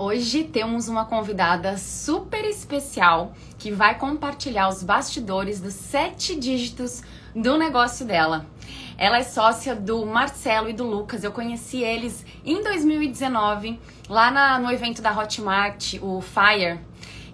Hoje temos uma convidada super especial que vai compartilhar os bastidores dos sete dígitos do negócio dela. Ela é sócia do Marcelo e do Lucas. Eu conheci eles em 2019, lá na, no evento da Hotmart, o Fire.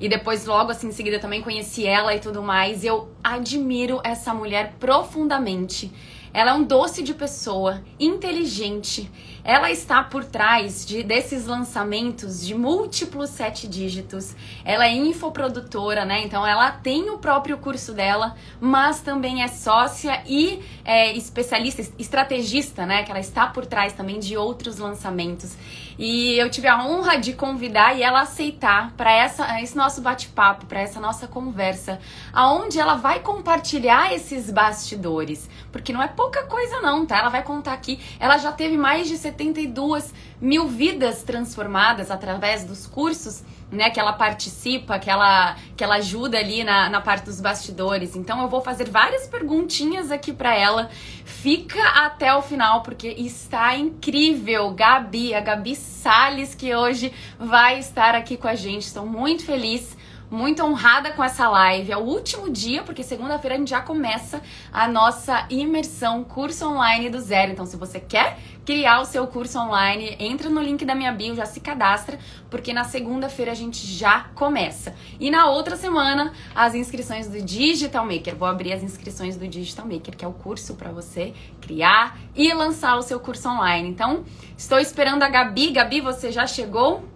E depois, logo assim em seguida, também conheci ela e tudo mais. Eu admiro essa mulher profundamente. Ela é um doce de pessoa, inteligente ela está por trás de, desses lançamentos de múltiplos sete dígitos. Ela é infoprodutora, né? Então ela tem o próprio curso dela, mas também é sócia e é, especialista, estrategista, né? Que ela está por trás também de outros lançamentos. E eu tive a honra de convidar e ela aceitar para esse nosso bate-papo, para essa nossa conversa, aonde ela vai compartilhar esses bastidores, porque não é pouca coisa não, tá? Ela vai contar aqui, ela já teve mais de 72 mil vidas transformadas através dos cursos né, que ela participa, que ela, que ela ajuda ali na, na parte dos bastidores. Então eu vou fazer várias perguntinhas aqui para ela. Fica até o final porque está incrível, Gabi, a Gabi Sales que hoje vai estar aqui com a gente. Estou muito feliz muito honrada com essa live. É o último dia, porque segunda-feira a gente já começa a nossa imersão curso online do zero. Então, se você quer criar o seu curso online, entra no link da minha bio, já se cadastra, porque na segunda-feira a gente já começa. E na outra semana, as inscrições do Digital Maker. Vou abrir as inscrições do Digital Maker, que é o curso para você criar e lançar o seu curso online. Então, estou esperando a Gabi. Gabi, você já chegou?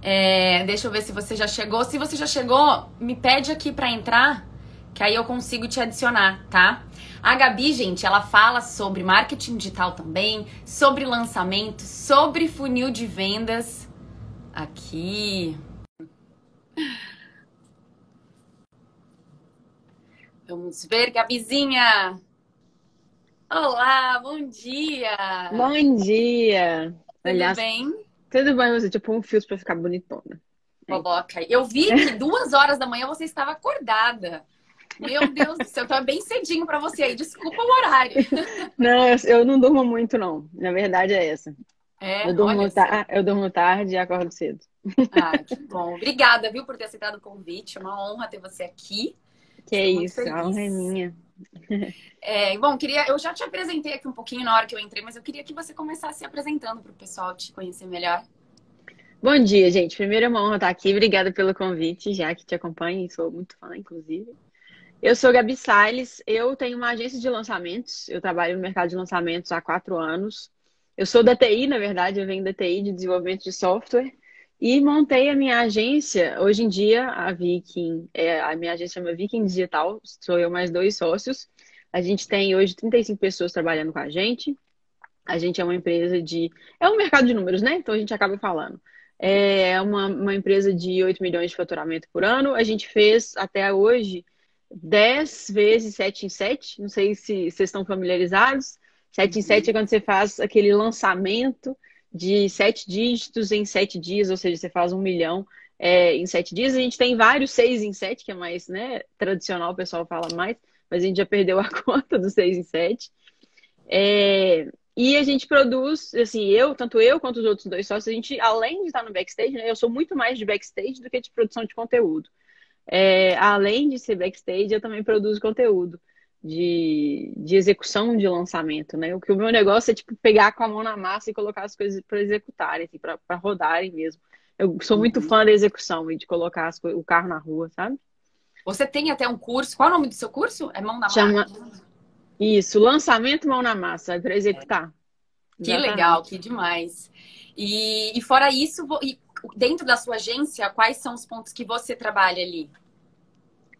É, deixa eu ver se você já chegou. Se você já chegou, me pede aqui para entrar, que aí eu consigo te adicionar, tá? A Gabi, gente, ela fala sobre marketing digital também, sobre lançamento, sobre funil de vendas. Aqui. Vamos ver, Gabizinha. Olá, bom dia. Bom dia. Tudo Aliás, bem? Tudo bem, você tipo um fio pra ficar bonitona. Coloca. Eu vi que duas horas da manhã você estava acordada. Meu Deus do céu, tá bem cedinho para você aí. Desculpa o horário. Não, eu não durmo muito, não. Na verdade é essa. É, eu, durmo ta... eu durmo tarde e acordo cedo. Ah, que bom. Obrigada, viu, por ter aceitado o convite. É uma honra ter você aqui. Que é isso, a honra é minha. É, bom, queria, eu já te apresentei aqui um pouquinho na hora que eu entrei, mas eu queria que você começasse se apresentando para o pessoal te conhecer melhor. Bom dia, gente. Primeiro é uma honra estar aqui. Obrigada pelo convite, já que te acompanho, sou muito fã, inclusive. Eu sou Gabi Salles, eu tenho uma agência de lançamentos, eu trabalho no mercado de lançamentos há quatro anos. Eu sou da TI, na verdade, eu venho da TI de desenvolvimento de software e montei a minha agência. Hoje em dia, a Viking, é, a minha agência chama Viking Digital, sou eu mais dois sócios. A gente tem hoje 35 pessoas trabalhando com a gente. A gente é uma empresa de. É um mercado de números, né? Então a gente acaba falando. É uma, uma empresa de 8 milhões de faturamento por ano. A gente fez até hoje 10 vezes 7 em 7. Não sei se vocês estão familiarizados. 7 em 7 é quando você faz aquele lançamento de sete dígitos em sete dias, ou seja, você faz um milhão é, em sete dias. A gente tem vários seis em sete, que é mais né, tradicional, o pessoal fala mais, mas a gente já perdeu a conta dos seis em sete. É, e a gente produz, assim, eu, tanto eu quanto os outros dois sócios, a gente, além de estar no backstage, né, eu sou muito mais de backstage do que de produção de conteúdo. É, além de ser backstage, eu também produzo conteúdo de, de execução de lançamento, né? O que o meu negócio é tipo pegar com a mão na massa e colocar as coisas para executarem, assim, para rodarem mesmo. Eu sou muito uhum. fã da execução e de colocar as, o carro na rua, sabe? Você tem até um curso. Qual é o nome do seu curso? É mão na Chama... massa. Isso, lançamento mão na massa, é para executar. É. Que legal, que demais. E, e fora isso, e dentro da sua agência, quais são os pontos que você trabalha ali?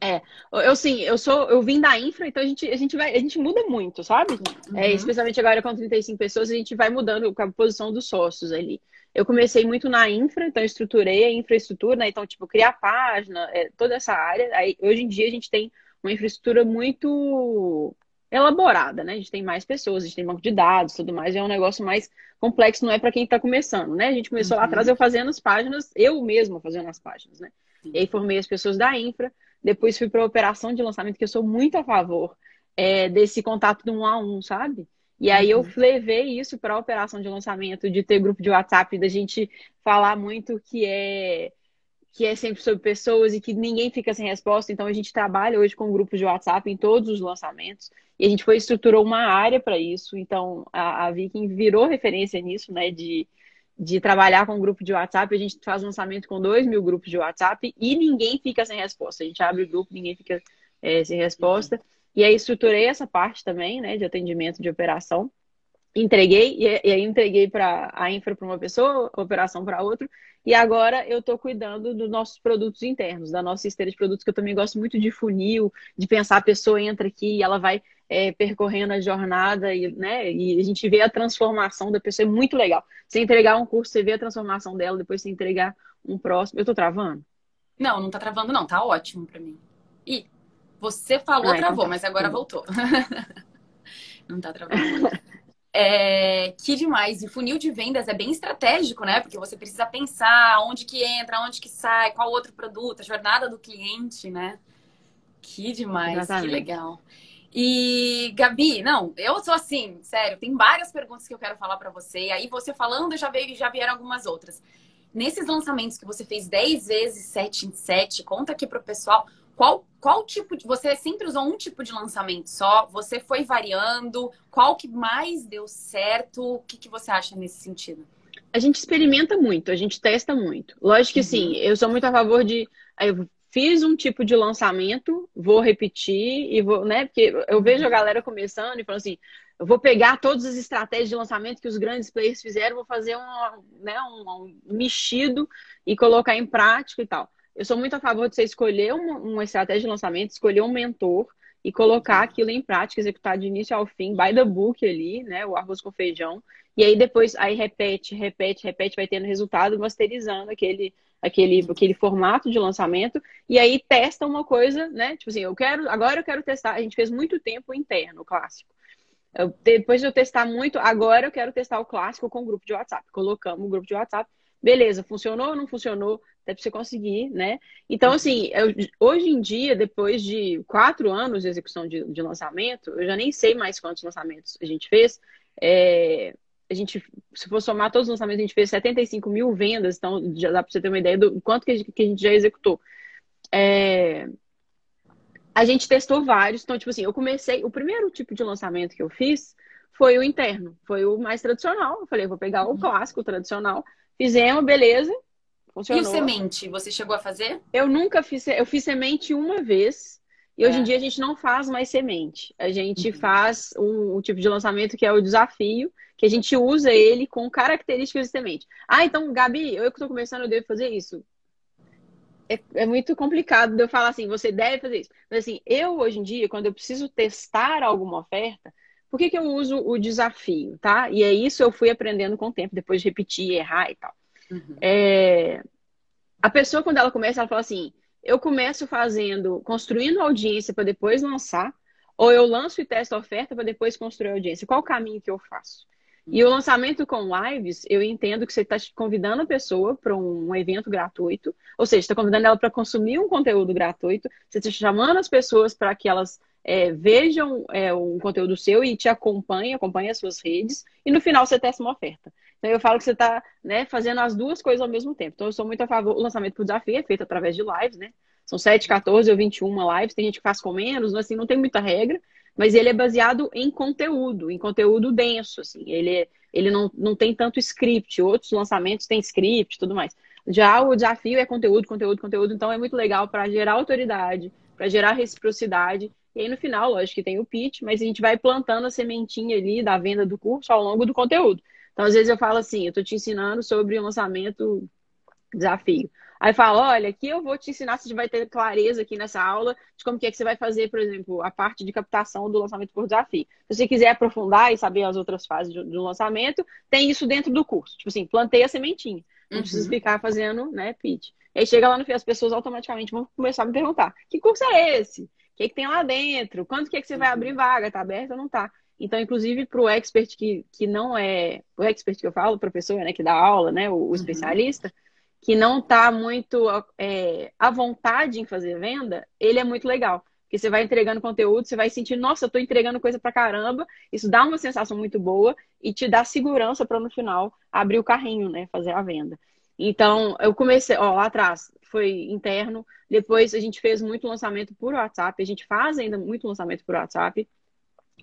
É, eu sim, eu sou, eu vim da infra, então a gente, a gente vai, a gente muda muito, sabe? É, uhum. É, especialmente agora com 35 pessoas, a gente vai mudando com a posição dos sócios ali. Eu comecei muito na infra, então estruturei a infraestrutura, né? Então, tipo, criar página, é, toda essa área. Aí, hoje em dia a gente tem uma infraestrutura muito elaborada, né? A gente tem mais pessoas, a gente tem banco de dados, tudo mais, é um negócio mais complexo, não é para quem está começando, né? A gente começou uhum. lá atrás eu fazendo as páginas, eu mesmo fazendo as páginas, né? E aí formei as pessoas da infra, depois fui para a operação de lançamento, que eu sou muito a favor é, desse contato do um a um, sabe? E aí eu uhum. levei isso para a operação de lançamento, de ter grupo de WhatsApp, da gente falar muito que é que é sempre sobre pessoas e que ninguém fica sem resposta. Então a gente trabalha hoje com grupos de WhatsApp em todos os lançamentos e a gente foi estruturou uma área para isso. Então a, a Viking virou referência nisso, né? De, de trabalhar com um grupo de WhatsApp. A gente faz lançamento com dois mil grupos de WhatsApp e ninguém fica sem resposta. A gente abre o grupo, ninguém fica é, sem resposta. E aí estruturei essa parte também, né, de atendimento de operação. Entreguei, e aí entreguei para a infra para uma pessoa, a operação para outra. E agora eu estou cuidando dos nossos produtos internos, da nossa esteira de produtos, que eu também gosto muito de funil, de pensar a pessoa entra aqui e ela vai é, percorrendo a jornada e, né, e a gente vê a transformação da pessoa, é muito legal. Você entregar um curso, você vê a transformação dela, depois você entregar um próximo. Eu estou travando? Não, não está travando, não, tá ótimo para mim. E você falou, ah, então travou, tá. mas agora voltou. não tá travando. É, que demais. E funil de vendas é bem estratégico, né? Porque você precisa pensar onde que entra, onde que sai, qual outro produto, a jornada do cliente, né? Que demais, Exatamente. que legal. E, Gabi, não, eu sou assim, sério, tem várias perguntas que eu quero falar para você. Aí, você falando, já, veio, já vieram algumas outras. Nesses lançamentos que você fez 10 vezes 7 em 7, conta aqui pro pessoal qual, qual tipo de. Você sempre usou um tipo de lançamento só? Você foi variando? Qual que mais deu certo? O que, que você acha nesse sentido? A gente experimenta muito, a gente testa muito. Lógico que uhum. sim, eu sou muito a favor de. Eu fiz um tipo de lançamento, vou repetir e vou, né? Porque eu vejo a uhum. galera começando e falando assim, eu vou pegar todas as estratégias de lançamento que os grandes players fizeram, vou fazer um, né, um, um mexido e colocar em prática e tal. Eu sou muito a favor de você escolher uma, uma estratégia de lançamento, escolher um mentor e colocar aquilo em prática, executar de início ao fim, by the book ali, né? O arroz com feijão. E aí depois, aí repete, repete, repete, vai tendo resultado, masterizando aquele, aquele, aquele formato de lançamento. E aí testa uma coisa, né? Tipo assim, eu quero, agora eu quero testar. A gente fez muito tempo interno, clássico. Eu, depois de eu testar muito, agora eu quero testar o clássico com o grupo de WhatsApp. Colocamos o grupo de WhatsApp. Beleza, funcionou ou não funcionou? até para você conseguir, né? Então, assim, eu, hoje em dia, depois de quatro anos de execução de, de, lançamento, eu já nem sei mais quantos lançamentos a gente fez. É, a gente, se for somar todos os lançamentos, a gente fez 75 mil vendas, então já dá para você ter uma ideia do quanto que a gente, que a gente já executou. É, a gente testou vários, então, tipo assim, eu comecei, o primeiro tipo de lançamento que eu fiz foi o interno, foi o mais tradicional. Eu falei, vou pegar o uhum. clássico, o tradicional. Fizemos, beleza. Funcionou. E o semente, você chegou a fazer? Eu nunca fiz, eu fiz semente uma vez. E é. hoje em dia a gente não faz mais semente. A gente uhum. faz um, um, tipo de lançamento que é o desafio, que a gente usa ele com características de semente. Ah, então, Gabi, eu que estou começando, eu devo fazer isso. É, é, muito complicado de eu falar assim, você deve fazer isso. Mas assim, eu hoje em dia, quando eu preciso testar alguma oferta, por que, que eu uso o desafio, tá? E é isso eu fui aprendendo com o tempo, depois de repetir, errar e tal. Uhum. É, a pessoa, quando ela começa, ela fala assim: eu começo fazendo, construindo audiência para depois lançar, ou eu lanço e testo a oferta para depois construir audiência. Qual o caminho que eu faço? E o lançamento com lives, eu entendo que você está convidando a pessoa para um evento gratuito, ou seja, está convidando ela para consumir um conteúdo gratuito, você está chamando as pessoas para que elas é, vejam é, um conteúdo seu e te acompanhem, acompanhem as suas redes, e no final você testa uma oferta. Então eu falo que você está né, fazendo as duas coisas ao mesmo tempo. Então eu sou muito a favor, o lançamento por desafio é feito através de lives, né? São 7, 14 ou 21 lives, tem gente que faz com menos, assim, não tem muita regra, mas ele é baseado em conteúdo, em conteúdo denso, assim. Ele, ele não, não tem tanto script, outros lançamentos têm script e tudo mais. Já o desafio é conteúdo, conteúdo, conteúdo, então é muito legal para gerar autoridade, para gerar reciprocidade. E aí no final, lógico que tem o pitch, mas a gente vai plantando a sementinha ali da venda do curso ao longo do conteúdo. Então, às vezes eu falo assim, eu estou te ensinando sobre o lançamento desafio. Aí fala, olha, aqui eu vou te ensinar, você vai ter clareza aqui nessa aula de como que é que você vai fazer, por exemplo, a parte de captação do lançamento por desafio. Se você quiser aprofundar e saber as outras fases do lançamento, tem isso dentro do curso. Tipo assim, plantei a sementinha. Não uhum. precisa ficar fazendo, né, pitch. Aí chega lá no fim, as pessoas automaticamente vão começar a me perguntar: que curso é esse? O que, que tem lá dentro? Quando que, é que você vai abrir vaga? Tá aberto ou não tá? Então, inclusive, para o expert que, que não é. O expert que eu falo, o professor, né, que dá aula, né, o, o uhum. Que não está muito é, à vontade em fazer venda, ele é muito legal. Porque você vai entregando conteúdo, você vai sentir, nossa, eu estou entregando coisa pra caramba. Isso dá uma sensação muito boa e te dá segurança para no final abrir o carrinho, né? Fazer a venda. Então, eu comecei, ó, lá atrás foi interno, depois a gente fez muito lançamento por WhatsApp, a gente faz ainda muito lançamento por WhatsApp,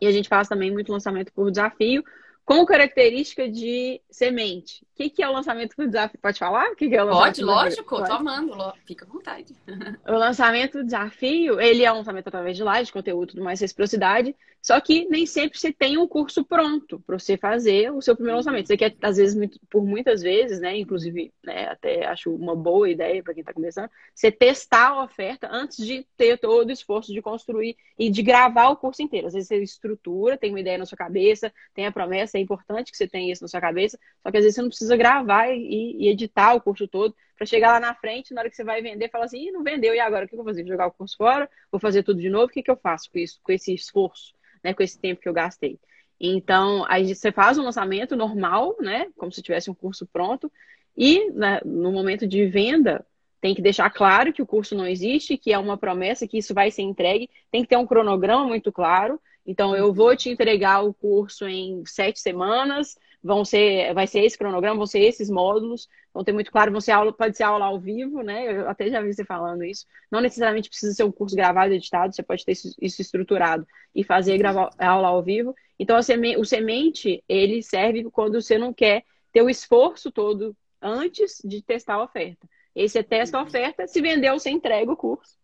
e a gente faz também muito lançamento por desafio, com característica de semente. O que, que é o lançamento do desafio? Pode falar? O que, que é o Pode, lógico, Pode. tô amando, fica à vontade. o lançamento do desafio, ele é um lançamento através de live, de conteúdo, tudo mais, reciprocidade, só que nem sempre você tem um curso pronto para você fazer o seu primeiro lançamento. Você quer, às vezes, por muitas vezes, né? Inclusive, né, até acho uma boa ideia para quem está começando, você testar a oferta antes de ter todo o esforço de construir e de gravar o curso inteiro. Às vezes você estrutura, tem uma ideia na sua cabeça, tem a promessa, é importante que você tenha isso na sua cabeça, só que às vezes você não precisa gravar e, e editar o curso todo para chegar lá na frente, na hora que você vai vender, falar assim, não vendeu, e agora? O que eu vou fazer? Vou jogar o curso fora? Vou fazer tudo de novo? O que, que eu faço com isso, com esse esforço? né, com esse tempo que eu gastei. Então, aí você faz um lançamento normal, né, como se tivesse um curso pronto, e né, no momento de venda, tem que deixar claro que o curso não existe, que é uma promessa, que isso vai ser entregue, tem que ter um cronograma muito claro. Então, eu vou te entregar o curso em sete semanas, vão ser, vai ser esse cronograma, vão ser esses módulos, vão ter muito claro, vão ser aula, pode ser aula ao vivo, né? Eu até já vi você falando isso. Não necessariamente precisa ser um curso gravado editado, você pode ter isso, estruturado e fazer gravar, aula ao vivo. Então, seme, o semente, ele serve quando você não quer ter o esforço todo antes de testar a oferta. Aí você testa a oferta, se vendeu, você entrega o curso.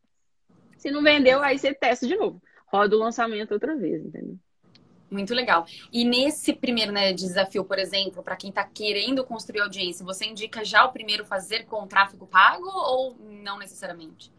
Se não vendeu, aí você testa de novo. Roda o lançamento outra vez, entendeu? Muito legal. E nesse primeiro né, desafio, por exemplo, para quem está querendo construir audiência, você indica já o primeiro fazer com tráfego pago ou não necessariamente?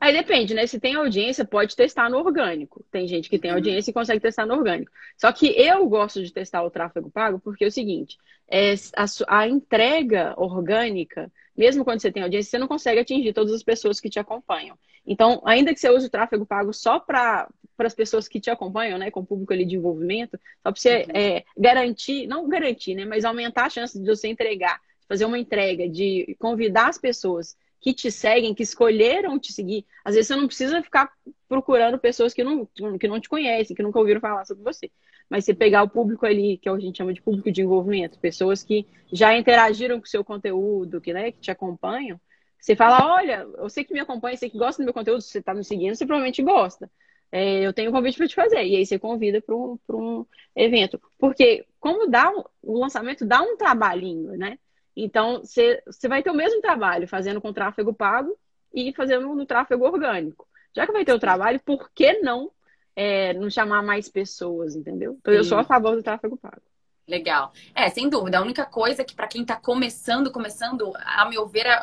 Aí depende, né? Se tem audiência, pode testar no orgânico. Tem gente que tem uhum. audiência e consegue testar no orgânico. Só que eu gosto de testar o tráfego pago porque é o seguinte: é, a, a entrega orgânica, mesmo quando você tem audiência, você não consegue atingir todas as pessoas que te acompanham. Então, ainda que você use o tráfego pago só para as pessoas que te acompanham, né, com o público ali de envolvimento, só para você uhum. é, garantir, não garantir, né, mas aumentar a chance de você entregar, fazer uma entrega, de convidar as pessoas que te seguem, que escolheram te seguir. Às vezes você não precisa ficar procurando pessoas que não, que não te conhecem, que nunca ouviram falar sobre você. Mas você pegar o público ali, que a gente chama de público de envolvimento, pessoas que já interagiram com o seu conteúdo, que, né, que te acompanham, você fala, olha, eu sei que me acompanha, sei que gosta do meu conteúdo, você está me seguindo, você provavelmente gosta. É, eu tenho um convite para te fazer. E aí você convida para um, um evento. Porque como dá o lançamento dá um trabalhinho, né? Então, você, você vai ter o mesmo trabalho fazendo com tráfego pago e fazendo no tráfego orgânico. Já que vai ter o trabalho, por que não, é, não chamar mais pessoas, entendeu? Então, Sim. eu sou a favor do tráfego pago. Legal. É, sem dúvida. A única coisa que, para quem está começando, começando, a meu ver, é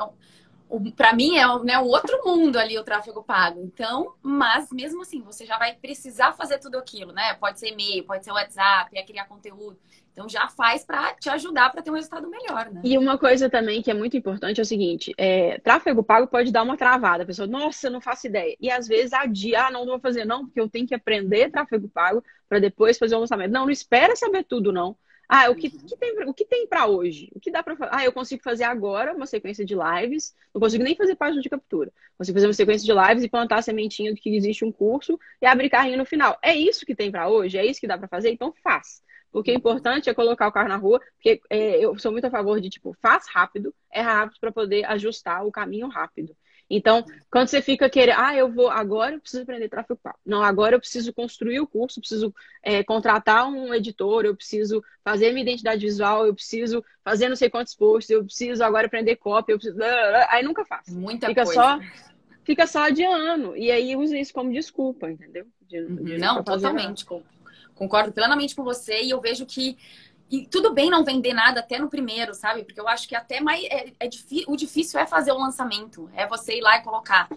para mim é né, o outro mundo ali o tráfego pago. Então, mas mesmo assim, você já vai precisar fazer tudo aquilo, né? Pode ser e-mail, pode ser WhatsApp, é criar conteúdo. Então já faz para te ajudar para ter um resultado melhor, né? E uma coisa também que é muito importante é o seguinte: é, tráfego pago pode dar uma travada. A pessoa, nossa, eu não faço ideia. E às vezes adia, ah, não, não vou fazer não, porque eu tenho que aprender tráfego pago para depois fazer o lançamento. Não, não espera saber tudo, não. Ah, o que, uhum. que tem, o que tem para hoje? O que dá para fazer? Ah, eu consigo fazer agora uma sequência de lives. Não consigo nem fazer página de captura. Consigo fazer uma sequência de lives e plantar a sementinha de que existe um curso e abrir carrinho no final. É isso que tem para hoje? É isso que dá para fazer? Então faz. O que é importante é colocar o carro na rua, porque é, eu sou muito a favor de, tipo, faz rápido, é rápido para poder ajustar o caminho rápido. Então, quando você fica querendo, ah, eu vou, agora eu preciso aprender tráfego pago. Não, agora eu preciso construir o curso, preciso é, contratar um editor, eu preciso fazer minha identidade visual, eu preciso fazer não sei quantos posts, eu preciso agora aprender cópia, eu preciso. Aí nunca faço. Muita fica coisa. Só, fica só adiando. E aí usa isso como desculpa, entendeu? De, de não, totalmente. Concordo plenamente com você e eu vejo que e tudo bem não vender nada até no primeiro, sabe? Porque eu acho que até mais é, é o difícil é fazer o lançamento, é você ir lá e colocar.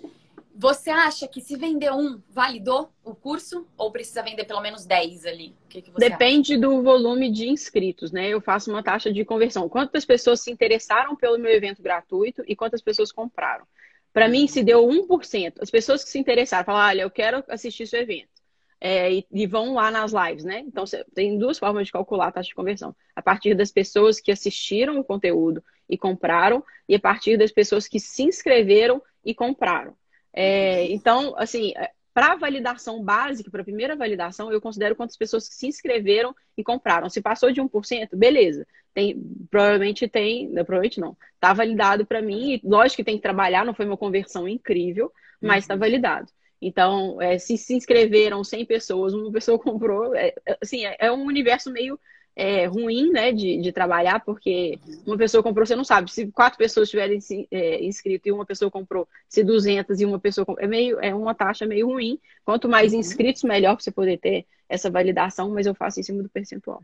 Você acha que se vender um, validou o curso? Ou precisa vender pelo menos 10 ali? Que que Depende acha? do volume de inscritos, né? Eu faço uma taxa de conversão. Quantas pessoas se interessaram pelo meu evento gratuito e quantas pessoas compraram? Para mim, se deu 1%. As pessoas que se interessaram, falaram, olha, eu quero assistir seu evento. É, e, e, vão lá nas lives, né? Então, tem duas formas de calcular a taxa de conversão. A partir das pessoas que assistiram o conteúdo e compraram, e a partir das pessoas que se inscreveram e compraram. É, então, assim, é, para a validação básica, para a primeira validação, eu considero quantas pessoas se inscreveram e compraram. Se passou de 1%, beleza. Tem, provavelmente tem, não, provavelmente não. Está validado para mim. E lógico que tem que trabalhar, não foi uma conversão incrível, mas está uhum. validado. Então, é, se se inscreveram 100 pessoas, uma pessoa comprou, é, é, assim, é, é um universo meio é, ruim, né, de, de trabalhar, porque uma pessoa comprou, você não sabe, se quatro pessoas tiverem é, inscrito e uma pessoa comprou, se 200 e uma pessoa comprou, é meio, é uma taxa meio ruim. Quanto mais uhum. inscritos, melhor para você poder ter essa validação, mas eu faço em cima do percentual.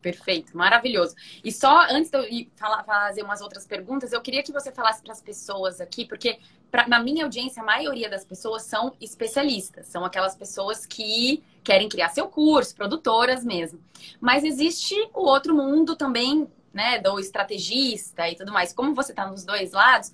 Perfeito, maravilhoso. E só antes de eu falar, fazer umas outras perguntas, eu queria que você falasse para as pessoas aqui, porque pra, na minha audiência, a maioria das pessoas são especialistas, são aquelas pessoas que querem criar seu curso, produtoras mesmo. Mas existe o outro mundo também, né, do estrategista e tudo mais. Como você está nos dois lados,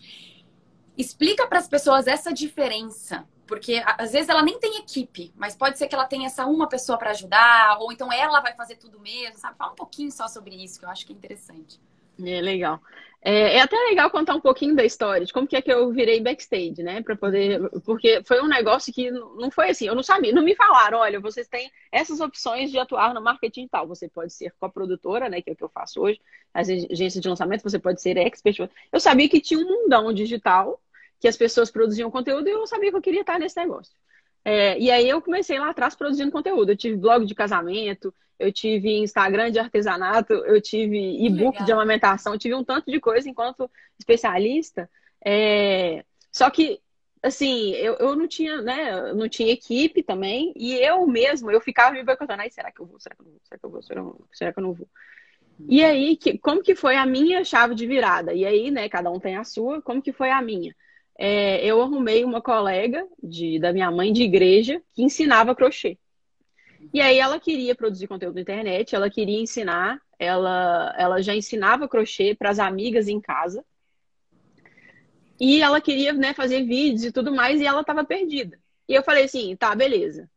explica para as pessoas essa diferença porque às vezes ela nem tem equipe, mas pode ser que ela tenha essa uma pessoa para ajudar, ou então ela vai fazer tudo mesmo, sabe? Fala um pouquinho só sobre isso, que eu acho que é interessante. É legal. É, é, até legal contar um pouquinho da história, de como que é que eu virei backstage, né? Para poder. Porque foi um negócio que não foi assim, eu não sabia, não me falaram, olha, vocês têm essas opções de atuar no marketing tal. Você pode ser coprodutora, né? Que é o que eu faço hoje, as agências de lançamento, você pode ser expert. Eu sabia que tinha um mundão digital que as pessoas produziam conteúdo e eu sabia que eu queria estar nesse negócio. É, e aí eu comecei lá atrás produzindo conteúdo. Eu tive blog de casamento, eu tive Instagram de artesanato, eu tive e-book de amamentação, eu tive um tanto de coisa enquanto especialista. É, só que, assim, eu, eu não tinha, né, não tinha equipe também, e eu mesmo, eu ficava me boicotando, ai, será que eu vou, será que eu não vou, será que eu vou, será que eu não vou? Será que eu não vou? E aí, que, como que foi a minha chave de virada? E aí, né, cada um tem a sua, como que foi a minha? É, eu arrumei uma colega de, da minha mãe de igreja que ensinava crochê. E aí ela queria produzir conteúdo na internet, ela queria ensinar, ela, ela já ensinava crochê para as amigas em casa. E ela queria né, fazer vídeos e tudo mais, e ela estava perdida. E eu falei assim, tá, beleza.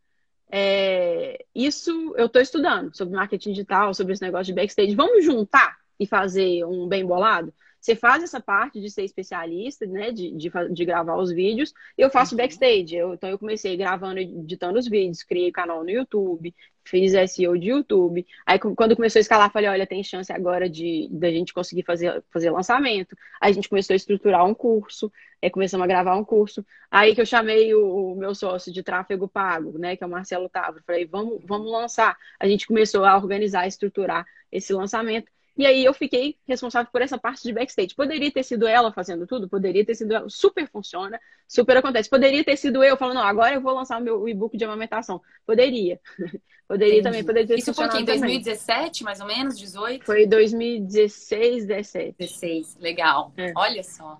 É, isso eu estou estudando sobre marketing digital, sobre esse negócio de backstage. Vamos juntar e fazer um bem bolado? Você faz essa parte de ser especialista, né? De, de, de gravar os vídeos. Eu faço uhum. backstage. Eu, então, eu comecei gravando, editando os vídeos, criei canal no YouTube, fiz SEO de YouTube. Aí, quando começou a escalar, falei: olha, tem chance agora de da gente conseguir fazer, fazer lançamento. Aí, a gente começou a estruturar um curso. Aí, começamos a gravar um curso. Aí, que eu chamei o, o meu sócio de tráfego pago, né? Que é o Marcelo Tavro. Falei: vamos, vamos lançar. A gente começou a organizar, estruturar esse lançamento. E aí eu fiquei responsável por essa parte de backstage. Poderia ter sido ela fazendo tudo, poderia ter sido ela. Super funciona, super acontece. Poderia ter sido eu falando, não, agora eu vou lançar o meu e-book de amamentação. Poderia. poderia Entendi. também, poderia ter Isso foi em 2017, mais ou menos, 18? Foi 2016, 17. 16, legal. É. Olha só.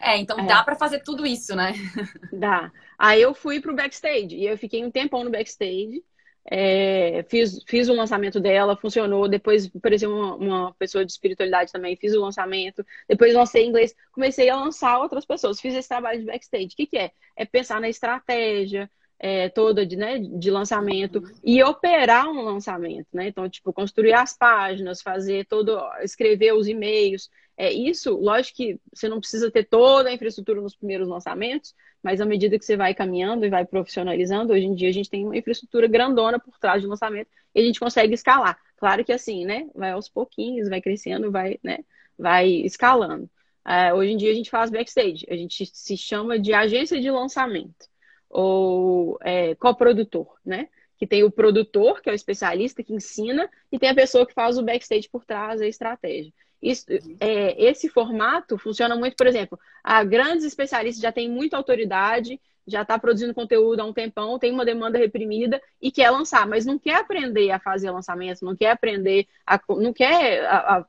É, então é. dá para fazer tudo isso, né? Dá. Aí eu fui pro backstage e eu fiquei um tempão no backstage. É, fiz, fiz o lançamento dela, funcionou. Depois apareceu uma, uma, pessoa de espiritualidade também, fiz o lançamento. Depois lancei inglês, comecei a lançar outras pessoas. Fiz esse trabalho de backstage. O que, que é? É pensar na estratégia é, toda de, né, de lançamento e operar um lançamento, né? Então, tipo, construir as páginas, fazer todo, escrever os e-mails. É isso, lógico que você não precisa ter toda a infraestrutura nos primeiros lançamentos, mas à medida que você vai caminhando e vai profissionalizando, hoje em dia a gente tem uma infraestrutura grandona por trás do lançamento e a gente consegue escalar. Claro que assim, né? Vai aos pouquinhos, vai crescendo, vai, né? Vai escalando. Uh, hoje em dia a gente faz backstage, a gente se chama de agência de lançamento ou é, coprodutor, né? Que tem o produtor, que é o especialista que ensina, e tem a pessoa que faz o backstage por trás, a estratégia. Isso, é, esse formato funciona muito, por exemplo, a grandes especialistas já têm muita autoridade, já está produzindo conteúdo há um tempão, tem uma demanda reprimida e quer lançar, mas não quer aprender a fazer lançamento, não quer aprender, a, não quer a, a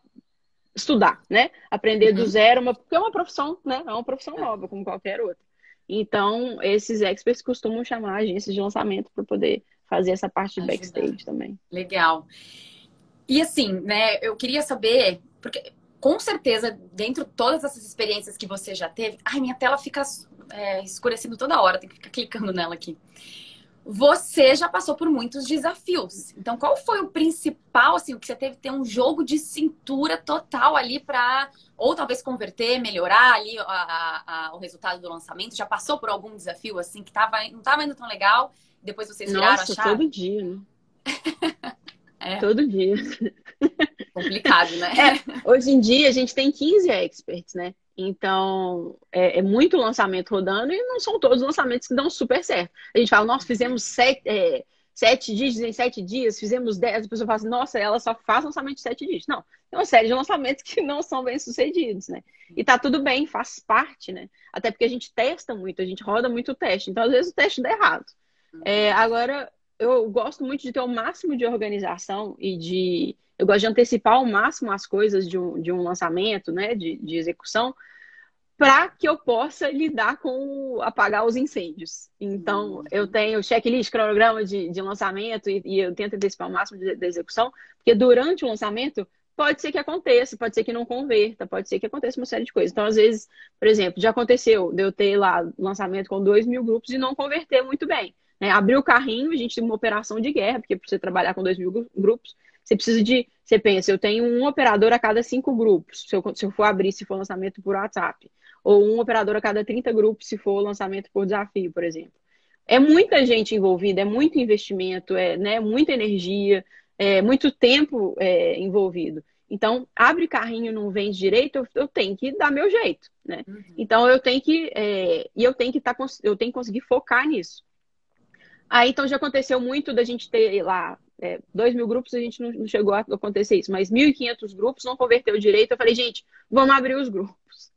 estudar, né? Aprender uhum. do zero, uma, porque é uma profissão, né? É uma profissão nova, como qualquer outra. Então, esses experts costumam chamar agências de lançamento para poder fazer essa parte de backstage também. Legal. E assim, né, eu queria saber, porque com certeza, dentro de todas essas experiências que você já teve, ai, minha tela fica é, escurecendo toda hora, tem que ficar clicando nela aqui. Você já passou por muitos desafios. Então, qual foi o principal, assim, o que você teve que ter um jogo de cintura total ali para, ou talvez converter, melhorar ali a, a, a, o resultado do lançamento? Já passou por algum desafio, assim, que tava, não estava indo tão legal, depois vocês viraram Nossa, a chave? todo dia, né? é. Todo dia. Complicado, né? É, hoje em dia a gente tem 15 experts, né? Então, é, é, muito lançamento rodando e não são todos lançamentos que dão super certo. A gente fala, nós fizemos sete, é, sete dígitos em sete dias, fizemos dez, a pessoa fala assim, nossa, ela só faz lançamento de sete dígitos. Não, tem uma série de lançamentos que não são bem sucedidos, né? E tá tudo bem, faz parte, né? Até porque a gente testa muito, a gente roda muito o teste. Então, às vezes, o teste dá errado. É, agora, eu gosto muito de ter o máximo de organização e de. Eu gosto de antecipar ao máximo as coisas de um, de um lançamento, né, de, de execução, para que eu possa lidar com apagar os incêndios. Então, uhum. eu tenho checklist, cronograma de, de lançamento e, e, eu tento antecipar o máximo da execução, porque durante o lançamento pode ser que aconteça, pode ser que não converta, pode ser que aconteça uma série de coisas. Então, às vezes, por exemplo, já aconteceu de eu ter lá lançamento com dois mil grupos e não converter muito bem. Né? Abrir o carrinho, a gente tem uma operação de guerra, porque para você trabalhar com dois mil grupos, você precisa de. Você pensa, eu tenho um operador a cada cinco grupos, se eu, se eu for abrir, se for lançamento por WhatsApp. Ou um operador a cada 30 grupos, se for lançamento por desafio, por exemplo. É muita gente envolvida, é muito investimento, é né, muita energia, é muito tempo é, envolvido. Então, abre carrinho, não vende direito, eu, eu, tenho que dar meu jeito, né? Uhum. Então, eu tenho que é, e eu tenho que tá, eu tenho que conseguir focar nisso. Aí, então, já aconteceu muito da gente ter lá é, 2 mil grupos, a gente não, chegou a acontecer isso, mas 1.500 grupos não converteu direito. Eu falei, gente, vamos abrir os grupos.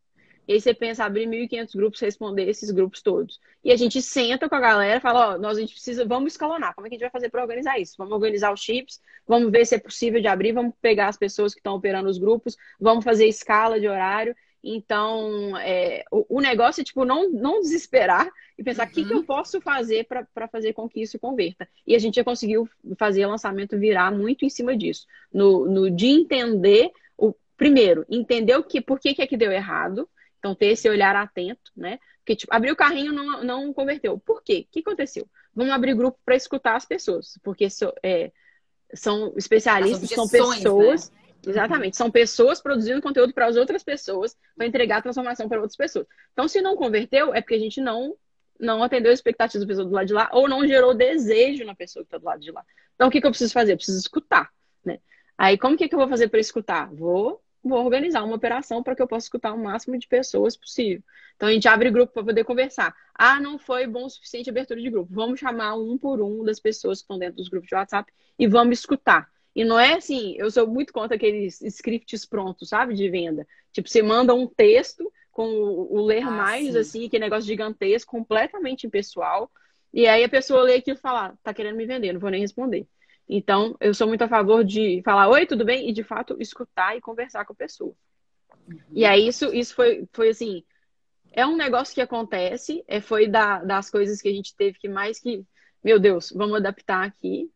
E aí você pensa, abrir 1.500 grupos, responder esses grupos todos. E a gente senta com a galera, fala, ó, nós a gente precisa, vamos escalonar. Como é que a gente vai fazer para organizar isso? Vamos organizar os chips, vamos ver se é possível de abrir, vamos pegar as pessoas que estão operando os grupos, vamos fazer escala de horário. Então, é, o, o, negócio é, tipo, não, não desesperar e pensar o uhum. que, que eu uhum. posso fazer para fazer com que isso converta. E a gente já conseguiu fazer o lançamento virar muito em cima disso. No, no de entender, o primeiro, entender o que, por que, que é que deu errado. Então, ter esse olhar atento, né? Porque, tipo, abrir o carrinho não, não converteu. Por quê? O que aconteceu? Vamos abrir grupo para escutar as pessoas. Porque so, é, são especialistas, são pessoas... Né? Exatamente. São pessoas produzindo conteúdo para as outras pessoas, para entregar a transformação para outras pessoas. Então, se não converteu, é porque a gente não não atendeu as expectativas da pessoa do lado de lá ou não gerou desejo na pessoa que está do lado de lá. Então, o que, que eu preciso fazer? Eu preciso escutar, né? Aí, como que, que eu vou fazer para escutar? Vou, vou organizar uma operação para que eu possa escutar o máximo de pessoas possível. Então, a gente abre grupo para poder conversar. Ah, não foi bom o suficiente a abertura de grupo. Vamos chamar um por um das pessoas que estão dentro dos grupos de WhatsApp e vamos escutar. E não é assim, eu sou muito contra aqueles scripts prontos, sabe, de venda. Tipo, você manda um texto com o, ler ah, mais, sim. assim, que negócio gigantesco, completamente impessoal. E aí a pessoa lê aquilo e fala, ah, tá querendo me vender, não vou nem responder. Então, eu sou muito a favor de falar, oi, tudo bem? E de fato escutar e conversar com a pessoa. Uhum. E aí isso, isso foi, foi assim, é um negócio que acontece, é, foi da, das coisas que a gente teve que mais que, meu Deus, vamos adaptar aqui.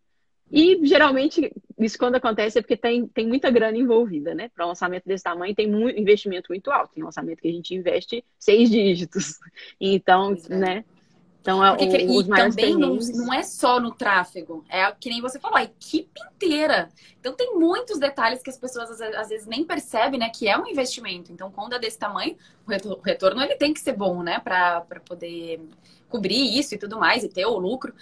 E geralmente, isso quando acontece é porque tem, tem muita grana envolvida, né? Para um lançamento desse tamanho, tem um investimento muito alto. Tem lançamento que a gente investe seis dígitos. Então, é. né? Então, é porque, o, os e também não, não, é só no tráfego, é que nem você falou, a equipe inteira. Então tem muitos detalhes que as pessoas às, às vezes nem percebem, né? Que é um investimento. Então, quando é desse tamanho, o retorno ele tem que ser bom, né? Para poder cobrir isso e tudo mais, e ter o lucro.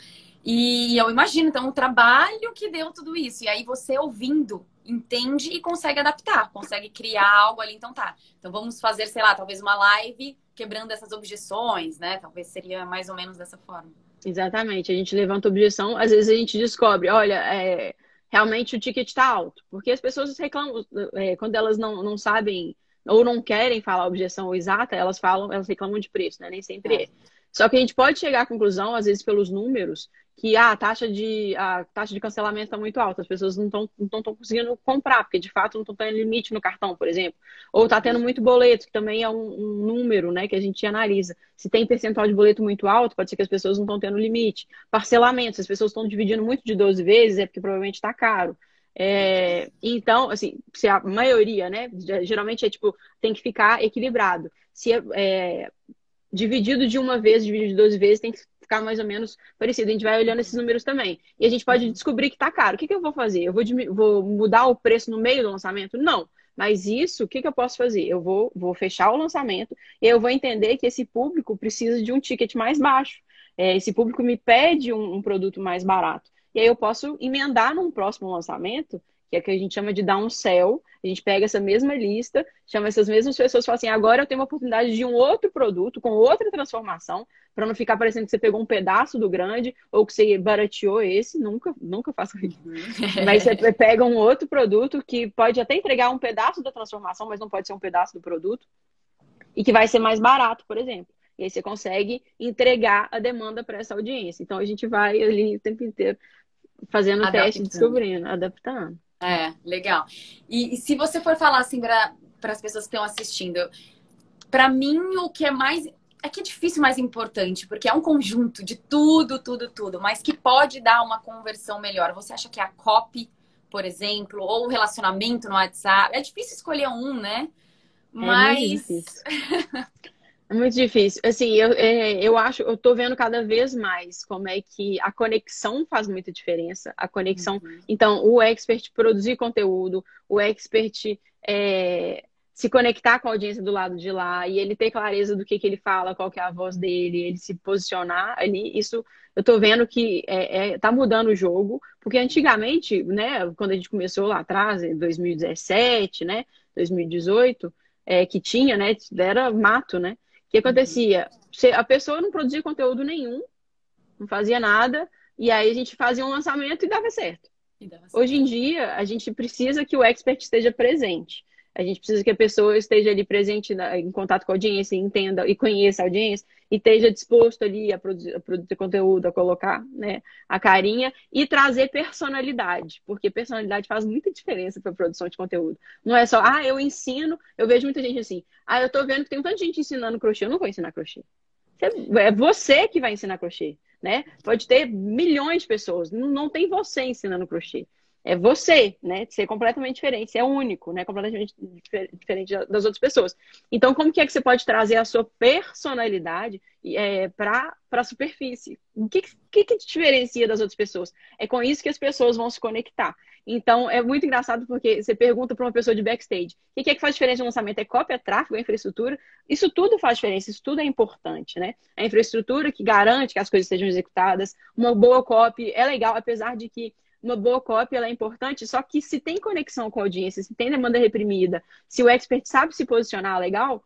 E eu imagino, então, o trabalho que deu tudo isso. E aí você ouvindo, entende e consegue adaptar, consegue criar algo ali. Então tá. Então vamos fazer, sei lá, talvez uma live quebrando essas objeções, né? Talvez seria mais ou menos dessa forma. Exatamente. A gente levanta objeção, às vezes a gente descobre, olha, é, realmente o ticket está alto. Porque as pessoas reclamam, é, quando elas não, não sabem ou não querem falar a objeção exata, elas falam, elas reclamam de preço, né? Nem sempre é. é. Só que a gente pode chegar à conclusão, às vezes pelos números, que ah, a taxa de, a taxa de cancelamento está muito alta, as pessoas não estão não conseguindo comprar, porque de fato não estão tendo limite no cartão, por exemplo. Ou está tendo muito boleto, que também é um, um, número né, que a gente analisa. Se tem percentual de boleto muito alto, pode ser que as pessoas não estão tendo limite. Parcelamento, se as pessoas estão dividindo muito de 12 vezes, é porque provavelmente está caro. É, então, assim, se a maioria, né? Geralmente é tipo, tem que ficar equilibrado. Se é, é dividido de uma vez, dividido de 12 vezes, tem que ficar mais ou menos parecido. A gente vai olhando esses números também. E a gente pode uhum. descobrir que está caro. O que, que eu vou fazer? Eu vou, vou mudar o preço no meio do lançamento? Não. Mas isso, o que, que eu posso fazer? Eu vou, vou fechar o lançamento e eu vou entender que esse público precisa de um ticket mais baixo. É, esse público me pede um, um produto mais barato. E aí eu posso emendar num próximo lançamento que é que a gente chama de downsell. A gente pega essa mesma lista, chama essas mesmas pessoas e fala assim: agora eu tenho uma oportunidade de um outro produto com outra transformação, para não ficar parecendo que você pegou um pedaço do grande ou que você barateou esse. Nunca, nunca faço isso. Uhum. mas você pega um outro produto que pode até entregar um pedaço da transformação, mas não pode ser um pedaço do produto, e que vai ser mais barato, por exemplo. E aí você consegue entregar a demanda para essa audiência. Então a gente vai ali o tempo inteiro fazendo adaptando. teste, descobrindo, adaptando. É, legal. E, e se você for falar assim para as pessoas que estão assistindo, para mim o que é mais é que é difícil, mais importante, porque é um conjunto de tudo, tudo, tudo, mas que pode dar uma conversão melhor. Você acha que é a copy, por exemplo, ou o relacionamento no WhatsApp? É difícil escolher um, né? Mas. É muito difícil. É muito difícil. Assim, eu, é, eu acho, eu tô vendo cada vez mais como é que a conexão faz muita diferença. A conexão. Uhum. Então, o expert produzir conteúdo, o expert é, se conectar com a audiência do lado de lá e ele ter clareza do que, que ele fala, qual que é a voz dele, ele se posicionar ali, isso eu tô vendo que é, é, tá mudando o jogo, porque antigamente, né, quando a gente começou lá atrás, em 2017, né, 2018, é, que tinha, né, era mato, né, o que acontecia? A pessoa não produzia conteúdo nenhum, não fazia nada, e aí a gente fazia um lançamento e dava certo. E dava certo. Hoje em dia, a gente precisa que o expert esteja presente. A gente precisa que a pessoa esteja ali presente na, em contato com a audiência, entenda e conheça a audiência e esteja disposto ali a produzir, a produzir conteúdo, a colocar né, a carinha e trazer personalidade, porque personalidade faz muita diferença para a produção de conteúdo. Não é só, ah, eu ensino, eu vejo muita gente assim, ah, eu tô vendo que tem tanta gente ensinando crochê, eu não vou ensinar crochê. É você que vai ensinar crochê, né? Pode ter milhões de pessoas, não tem você ensinando crochê é você, né? Ser completamente diferente, ser único, né? Completamente diferente das outras pessoas. Então, como que é que você pode trazer a sua personalidade é, para a superfície? O que, que, que te diferencia das outras pessoas? É com isso que as pessoas vão se conectar. Então, é muito engraçado porque você pergunta para uma pessoa de backstage: o que é que faz diferença no lançamento? É cópia, é tráfego, é infraestrutura? Isso tudo faz diferença, isso tudo é importante, né? A infraestrutura que garante que as coisas sejam executadas, uma boa copy é legal, apesar de que uma boa copy ela é importante, só que se tem conexão com a audiência, se tem demanda reprimida, se o expert sabe se posicionar legal,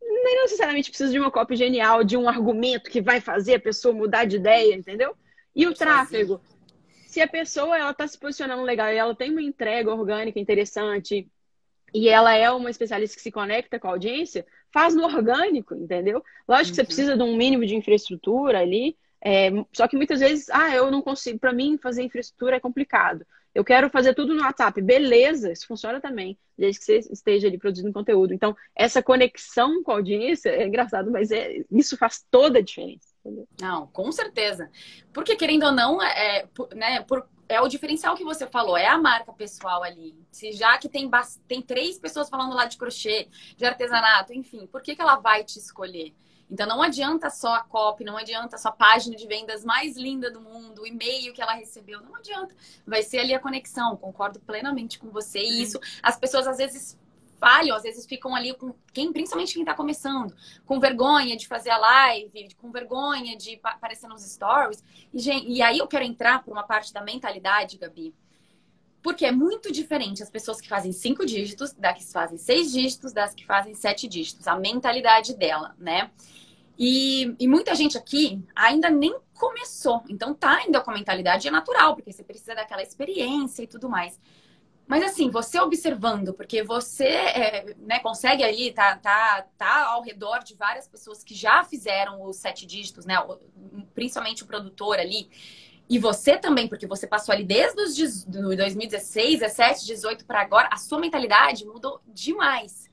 nem necessariamente precisa de uma copy genial, de um argumento que vai fazer a pessoa mudar de ideia, entendeu? E o tráfego? Se a pessoa ela está se posicionando legal e ela tem uma entrega orgânica interessante e ela é uma especialista que se conecta com a audiência, faz no orgânico, entendeu? Lógico uhum. que você uhum. precisa de um mínimo de infraestrutura ali, é, só que muitas vezes, ah, eu não consigo, para mim fazer infraestrutura é complicado. Eu quero fazer tudo no WhatsApp. Beleza, isso funciona também, desde que você esteja ali produzindo conteúdo. Então, essa conexão com a audiência é engraçado, mas é, isso faz toda a diferença. Não, com certeza. Porque, querendo ou não, é, é né, por, é o diferencial que você falou, é a marca pessoal ali. Se já que tem, tem três pessoas falando lá de crochê, de artesanato, enfim, por que, que ela vai te escolher? Então não adianta só a copy, não adianta só a página de vendas mais linda do mundo, o e-mail que ela recebeu, não adianta. Vai ser ali a conexão, concordo plenamente com você. E isso, as pessoas às vezes falham, às vezes ficam ali com quem, principalmente quem está começando, com vergonha de fazer a live, com vergonha de aparecer nos stories. E, gente, e aí eu quero entrar por uma parte da mentalidade, Gabi. Porque é muito diferente as pessoas que fazem cinco dígitos, das que fazem seis dígitos, das que fazem sete dígitos. A mentalidade dela, né? E, e, muita gente aqui ainda nem começou. Então tá ainda com a mentalidade é natural, porque você precisa daquela experiência e tudo mais. Mas assim, você observando, porque você é, né, consegue ali, tá, tá, tá ao redor de várias pessoas que já fizeram os sete dígitos, né? Principalmente o produtor ali. E você também, porque você passou ali desde os 2016, 17, 18 para agora, a sua mentalidade mudou demais.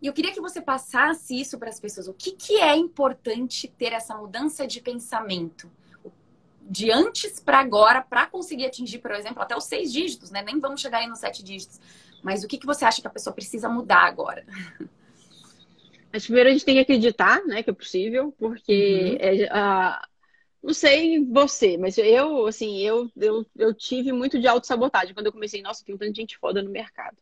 E eu queria que você passasse isso para as pessoas. O que, que é importante ter essa mudança de pensamento? De antes para agora, para conseguir atingir, por exemplo, até os seis dígitos, né? Nem vamos chegar aí nos sete dígitos. Mas o que, que você acha que a pessoa precisa mudar agora? Mas primeiro a gente tem que acreditar, né, que é possível, porque uhum. é, a, não sei você, mas eu, assim, eu, eu, eu tive muito de autossabotagem quando eu comecei, nossa, tem tanta gente foda no mercado.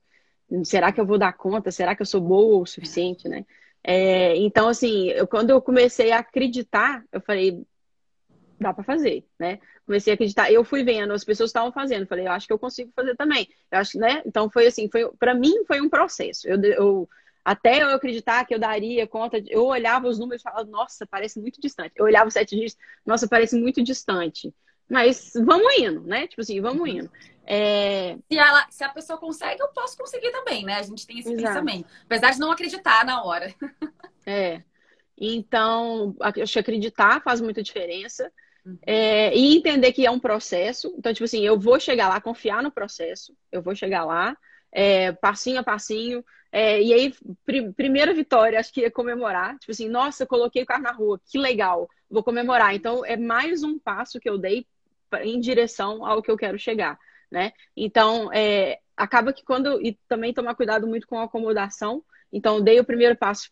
Será que eu vou dar conta? Será que eu sou boa o suficiente, né? É, então, assim, eu, quando eu comecei a acreditar, eu falei, dá para fazer, né? Comecei a acreditar. Eu fui vendo, as pessoas estavam fazendo, falei, eu acho que eu consigo fazer também. Eu acho, né? Então foi assim, foi para mim foi um processo. Eu, eu até eu acreditar que eu daria conta, eu olhava os números e falava, nossa, parece muito distante. Eu olhava os sete dígitos, nossa, parece muito distante. Mas vamos indo, né? Tipo assim, vamos uhum. indo. É... Se, ela, se a pessoa consegue, eu posso conseguir também, né? A gente tem esse Exato. pensamento. Apesar de não acreditar na hora. É. Então, acho que acreditar faz muita diferença. Uhum. É, e entender que é um processo. Então, tipo assim, eu vou chegar lá, confiar no processo, eu vou chegar lá, é, passinho a passinho. É, e aí, pr primeira vitória, acho que ia comemorar. Tipo assim, nossa, coloquei o carro na rua, que legal, vou comemorar. Então, é mais um passo que eu dei em direção ao que eu quero chegar, né? Então, é, acaba que quando... E também tomar cuidado muito com a acomodação. Então, dei o primeiro passo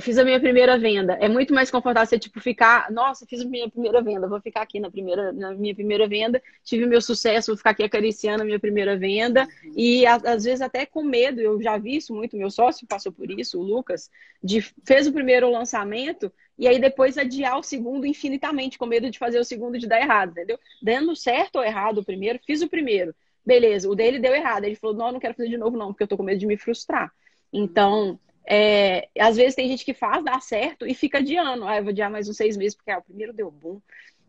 fiz a minha primeira venda. É muito mais confortável você, tipo, ficar, nossa, fiz a minha primeira venda, vou ficar aqui na, primeira, na minha primeira venda, tive meu sucesso, vou ficar aqui acariciando a minha primeira venda. Uhum. E às vezes até com medo, eu já vi isso muito, meu sócio passou por isso, o Lucas, de fez o primeiro lançamento e aí depois adiar o segundo infinitamente, com medo de fazer o segundo de dar errado, entendeu? Dando certo ou errado o primeiro, fiz o primeiro. Beleza, o dele deu errado. Ele falou, não, não quero fazer de novo não, porque eu tô com medo de me frustrar. Então, é, às vezes tem gente que faz, dá certo e fica adiando. Ah, eu vou adiar mais uns seis meses, porque ah, o primeiro deu bom.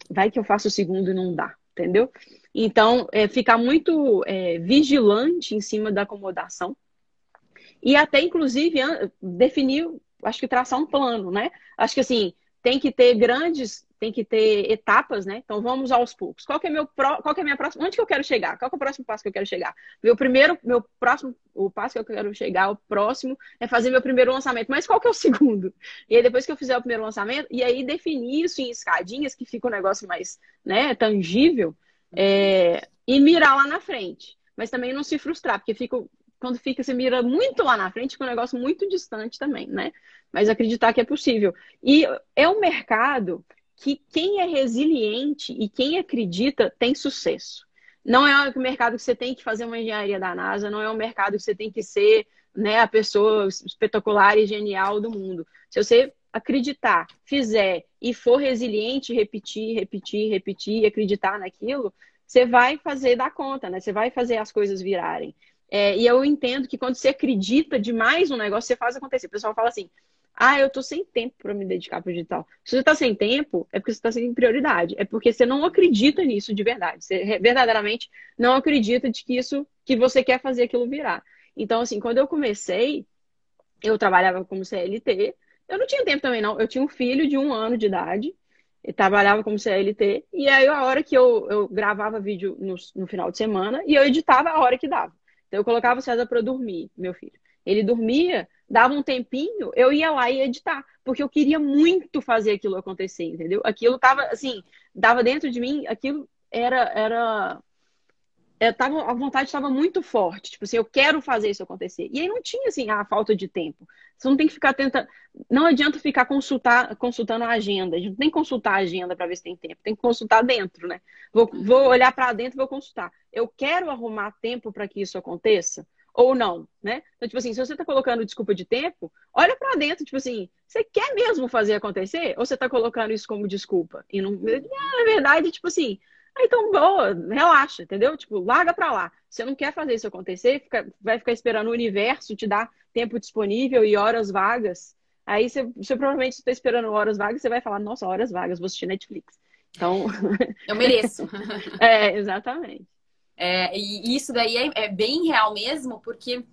Vai que eu faço o segundo e não dá, entendeu? Então, é, ficar muito é, vigilante em cima da acomodação. E até, inclusive, definir, acho que traçar um plano, né? Acho que assim, tem que ter grandes tem que ter etapas, né? Então vamos aos poucos. Qual que é meu pro... qual que é minha próxima? Onde que eu quero chegar? Qual que é o próximo passo que eu quero chegar? Meu primeiro, meu próximo, o passo que eu quero chegar, o próximo é fazer meu primeiro lançamento. Mas qual que é o segundo? E aí depois que eu fizer o primeiro lançamento, e aí definir isso em escadinhas que fica um negócio mais, né, tangível, é... e mirar lá na frente. Mas também não se frustrar, porque fica quando fica, você mira muito lá na frente, com um negócio muito distante também, né? Mas acreditar que é possível. E é um mercado que quem é resiliente e quem acredita tem sucesso. Não é um mercado que você tem que fazer uma engenharia da NASA, não é um mercado que você tem que ser né, a pessoa espetacular e genial do mundo. Se você acreditar, fizer e for resiliente, repetir, repetir, repetir e acreditar naquilo, você vai fazer dar conta, né? Você vai fazer as coisas virarem. É, e eu entendo que quando você acredita demais no negócio, você faz acontecer. O pessoal fala assim: ah, eu tô sem tempo para me dedicar para o digital. Se você tá sem tempo, é porque você tá sem prioridade. É porque você não acredita nisso de verdade. Você verdadeiramente não acredita de que isso, que você quer fazer aquilo virar. Então, assim, quando eu comecei, eu trabalhava como CLT. Eu não tinha tempo também, não. Eu tinha um filho de um ano de idade. Eu trabalhava como CLT. E aí, a hora que eu, eu gravava vídeo no, no final de semana, e eu editava a hora que dava. Então, eu colocava o César para dormir, meu filho. Ele dormia, dava um tempinho, eu ia lá e editar, porque eu queria muito fazer aquilo acontecer, entendeu? Aquilo tava, assim, dava dentro de mim, aquilo era, era, é, tava, a vontade estava muito forte, tipo assim, eu quero fazer isso acontecer. E aí não tinha, assim, a falta de tempo. Você não tem que ficar tentando, não adianta ficar consultar, consultando a agenda, a gente não tem que consultar a agenda para ver se tem tempo, tem que consultar dentro, né? Vou, vou olhar para dentro vou consultar. Eu quero arrumar tempo para que isso aconteça? Ou não, né? Então, tipo assim, se você tá colocando desculpa de tempo, olha para dentro, tipo assim, você quer mesmo fazer acontecer? Ou você tá colocando isso como desculpa? E não, na verdade, tipo assim, ah, então boa, relaxa, entendeu? Tipo, larga para lá. Você não quer fazer isso acontecer, fica, vai ficar esperando o universo te dar tempo disponível e horas vagas. Aí você, você provavelmente está esperando horas vagas, você vai falar, nossa, horas vagas, vou assistir Netflix. Então. Eu mereço. é, exatamente. É, e isso daí é, é bem real mesmo, porque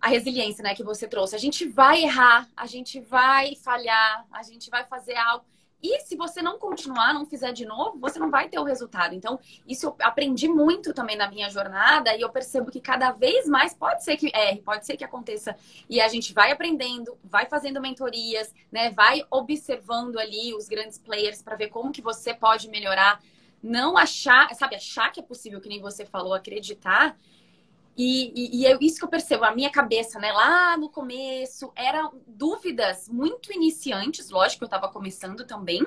a resiliência, né, que você trouxe. A gente vai errar, a gente vai falhar, a gente vai fazer algo. E se você não continuar, não fizer de novo, você não vai ter o resultado. Então, isso eu aprendi muito também na minha jornada e eu percebo que cada vez mais pode ser que erre, pode ser que aconteça. E a gente vai aprendendo, vai fazendo mentorias, né? Vai observando ali os grandes players para ver como que você pode melhorar. Não achar, sabe, achar que é possível, que nem você falou, acreditar e, e, e, é isso que eu percebo, a minha cabeça, né, lá no começo, eram dúvidas muito iniciantes, lógico eu estava começando também,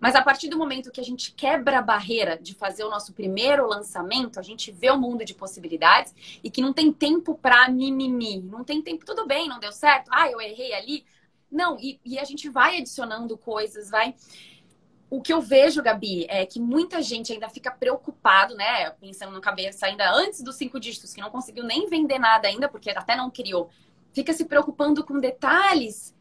mas a partir do momento que a gente quebra a barreira de fazer o nosso primeiro lançamento, a gente vê o mundo de possibilidades e que não tem tempo para mimimi, não tem tempo, tudo bem, não deu certo, ah, eu errei ali. Não, e, e a gente vai adicionando coisas, vai o que eu vejo, Gabi, é que muita gente ainda fica preocupado, né? Pensando no cabeça ainda antes dos cinco dígitos, que não conseguiu nem vender nada ainda, porque até não criou. Fica se preocupando com detalhes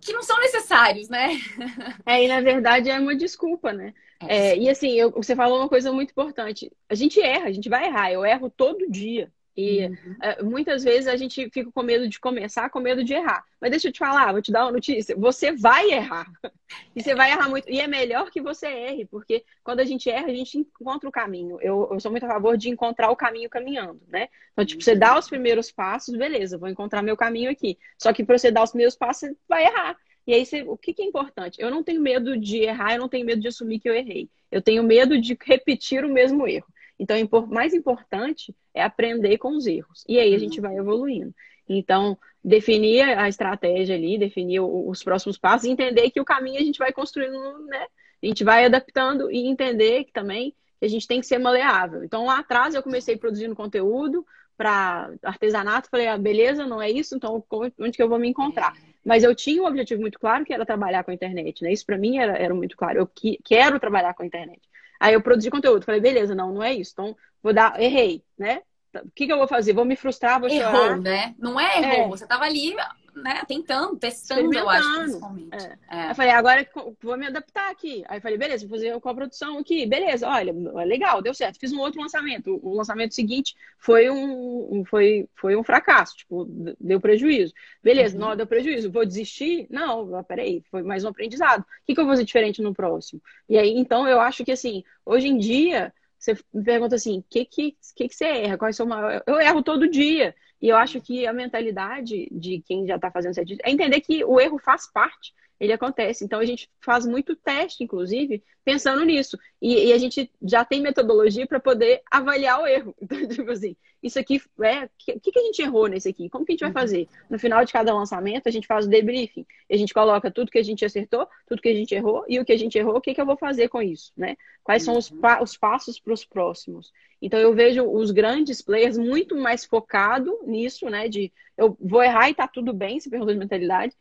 que não são necessários, né? É, e na verdade é uma desculpa, né? É, é, e assim, eu, você falou uma coisa muito importante. A gente erra, a gente vai errar. Eu erro todo dia. E uhum. uh, muitas vezes a gente fica com medo de começar, com medo de errar. Mas deixa eu te falar, vou te dar uma notícia. Você vai errar. E você vai errar muito. E é melhor que você erre, porque quando a gente erra, a gente encontra o caminho. Eu, eu sou muito a favor de encontrar o caminho caminhando, né? Então, tipo, você dá os primeiros passos, beleza, vou encontrar meu caminho aqui. Só que para você dar os primeiros passos, você vai errar. E aí, você, o que, que é importante? Eu não tenho medo de errar, eu não tenho medo de assumir que eu errei. Eu tenho medo de repetir o mesmo erro. Então, o mais importante é aprender com os erros. E aí a gente vai evoluindo. Então, definir a estratégia ali, definir os próximos passos, entender que o caminho a gente vai construindo, né? A gente vai adaptando e entender que também a gente tem que ser maleável. Então, lá atrás eu comecei produzindo conteúdo para artesanato, falei, ah, beleza, não é isso, então onde que eu vou me encontrar? Mas eu tinha um objetivo muito claro que era trabalhar com a internet, né? Isso para mim era, era muito claro. Eu que, quero trabalhar com a internet. Aí eu produzi conteúdo. Falei, beleza, não, não é isso. Então, vou dar, errei, né? O que, que eu vou fazer? Vou me frustrar, vou errou, chorar. Errou, né? Não é errou. É. Você tava ali né, tentando, testando, eu acho, principalmente. É. É. Eu falei, agora vou me adaptar aqui. Aí eu falei, beleza, vou fazer com a produção aqui. Beleza, olha, legal, deu certo. Fiz um outro lançamento. O lançamento seguinte foi um, foi, foi um fracasso, tipo, deu prejuízo. Beleza, uhum. não deu prejuízo. Vou desistir? Não, peraí, foi mais um aprendizado. O que, que eu vou fazer diferente no próximo? E aí, então, eu acho que, assim, hoje em dia, você me pergunta assim, o que, que, que, que você erra? Quais são maiores? Eu erro todo dia. E eu acho que a mentalidade de quem já está fazendo certo é entender que o erro faz parte ele acontece. Então a gente faz muito teste, inclusive, pensando nisso. E, e a gente já tem metodologia para poder avaliar o erro. Então, tipo assim, isso aqui é. O que, que a gente errou nesse aqui? Como que a gente vai uhum. fazer? No final de cada lançamento, a gente faz o debriefing. a gente coloca tudo que a gente acertou, tudo que a gente errou, e o que a gente errou, o que, que eu vou fazer com isso, né? Quais são os, uhum. pa os passos para os próximos? Então eu vejo os grandes players muito mais focado nisso, né? De eu vou errar e tá tudo bem, se pergunta de mentalidade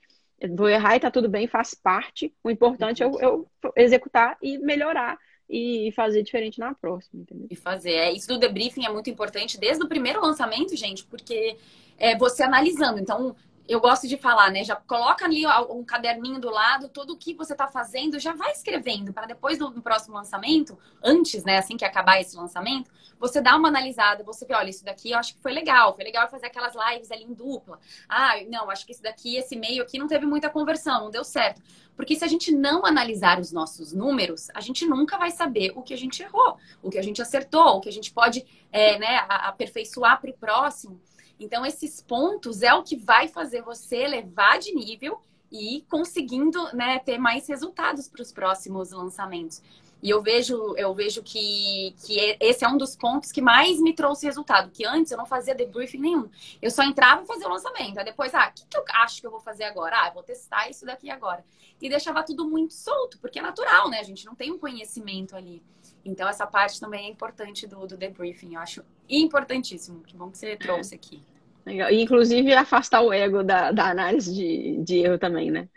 vou errar e tá tudo bem, faz parte. O importante é eu, eu executar e melhorar e fazer diferente na próxima, entendeu? E fazer. É, isso do debriefing é muito importante desde o primeiro lançamento, gente, porque é você analisando. Então, eu gosto de falar, né? Já coloca ali um caderninho do lado, tudo o que você está fazendo, já vai escrevendo para depois do, próximo lançamento, antes, né? Assim que acabar esse lançamento, você dá uma analisada, você vê, olha, isso daqui eu acho que foi legal, foi legal fazer aquelas lives ali em dupla. Ah, não, acho que esse daqui, esse meio aqui não teve muita conversão, não deu certo. Porque se a gente não analisar os nossos números, a gente nunca vai saber o que a gente errou, o que a gente acertou, o que a gente pode é, né, aperfeiçoar para o próximo. Então, esses pontos é o que vai fazer você levar de nível e conseguindo né, ter mais resultados para os próximos lançamentos. E eu vejo, eu vejo que, que esse é um dos pontos que mais me trouxe resultado. Que antes eu não fazia debriefing nenhum. Eu só entrava e fazia o lançamento. Aí depois, ah, o que, que eu acho que eu vou fazer agora? Ah, eu vou testar isso daqui agora. E deixava tudo muito solto, porque é natural, né? A gente não tem um conhecimento ali. Então, essa parte também é importante do, do debriefing. Eu acho importantíssimo. Que bom que você trouxe aqui. Legal. Inclusive, afastar o ego da, da análise de, de erro também, né?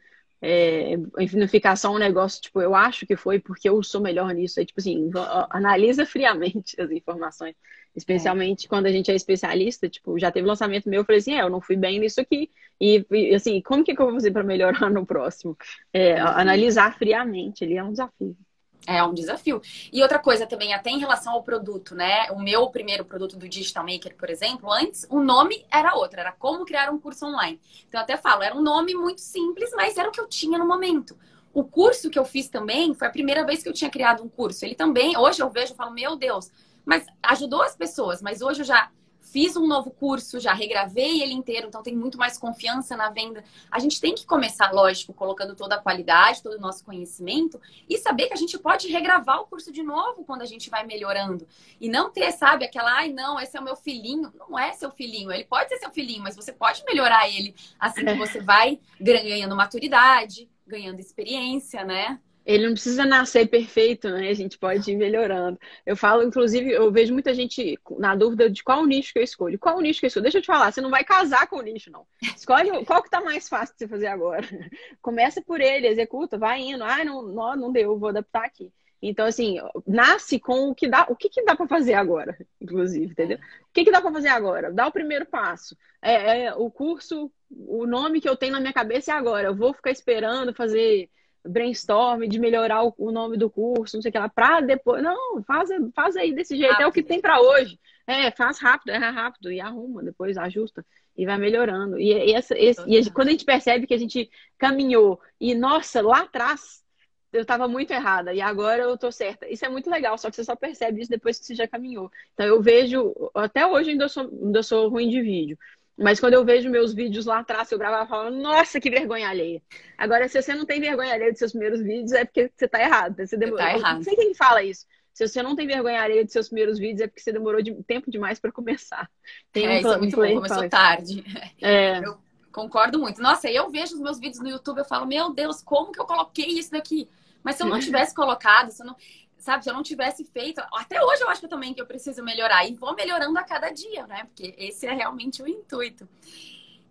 É, não ficar só um negócio, tipo, eu acho que foi porque eu sou melhor nisso. É tipo assim, analisa friamente as informações. Especialmente é. quando a gente é especialista, tipo, já teve lançamento meu, eu falei assim, é, eu não fui bem nisso aqui. E, assim, como que, eu vou fazer para melhorar no próximo? É, analisar friamente, ali é um desafio. É um desafio. E outra coisa também, até em relação ao produto, né? O meu primeiro produto do Digital Maker, por exemplo, antes o nome era outro, era como criar um curso online. Então eu até falo, era um nome muito simples, mas era o que eu tinha no momento. O curso que eu fiz também foi a primeira vez que eu tinha criado um curso. Ele também, hoje eu vejo e falo, meu Deus, mas ajudou as pessoas, mas hoje eu já fiz um novo curso, já regravei ele inteiro, então tem muito mais confiança na venda. A gente tem que começar, lógico, colocando toda a qualidade, todo o nosso conhecimento e saber que a gente pode regravar o curso de novo quando a gente vai melhorando. E não ter, sabe, aquela, ai, não, esse é o meu filhinho. Não é seu filhinho, ele pode ser seu filhinho, mas você pode melhorar ele assim que é. você vai ganhando maturidade, ganhando experiência, né? Ele não precisa nascer perfeito, né? A gente pode ir melhorando. Eu falo, inclusive, eu vejo muita gente na dúvida de qual nicho que eu escolho. Qual nicho que eu escolho? Deixa eu te falar, você não vai casar com o nicho, não. Escolhe qual que tá mais fácil de você fazer agora. Começa por ele, executa, vai indo. Ah, não, não, não deu, vou adaptar aqui. Então, assim, nasce com o que dá, o que, que dá para fazer agora, inclusive, entendeu? O que, que dá para fazer agora? Dá o primeiro passo. É, é, o curso, o nome que eu tenho na minha cabeça é agora. Eu vou ficar esperando fazer brainstorm de melhorar o, o, nome do curso, não sei o que lá, para depois. Não, faz, faz aí desse jeito, rápido. é o que tem para hoje. É, faz rápido, erra rápido e arruma, depois ajusta e vai melhorando. E, e, essa, esse, e quando a gente percebe que a gente caminhou e, nossa, lá atrás eu estava muito errada e agora eu tô certa. Isso é muito legal, só que você só percebe isso depois que você já caminhou. Então eu vejo, até hoje ainda sou, ainda sou ruim de vídeo. Mas quando eu vejo meus vídeos lá atrás, eu gravava falando, nossa, que vergonha alheia. Agora, se você não tem vergonha alheia dos seus primeiros vídeos, é porque você tá errado. Você demorou. Tá errado. Não sei quem fala isso. Se você não tem vergonha alheia dos seus primeiros vídeos, é porque você demorou de tempo demais para começar. Tem é, um, isso é muito bom, começou tarde. É. Eu concordo muito. Nossa, eu vejo os meus vídeos no YouTube, eu falo, meu Deus, como que eu coloquei isso daqui? Mas se eu não tivesse colocado, se eu não sabe, se eu não tivesse feito, até hoje eu acho que eu também que eu preciso melhorar e vou melhorando a cada dia, né? Porque esse é realmente o intuito.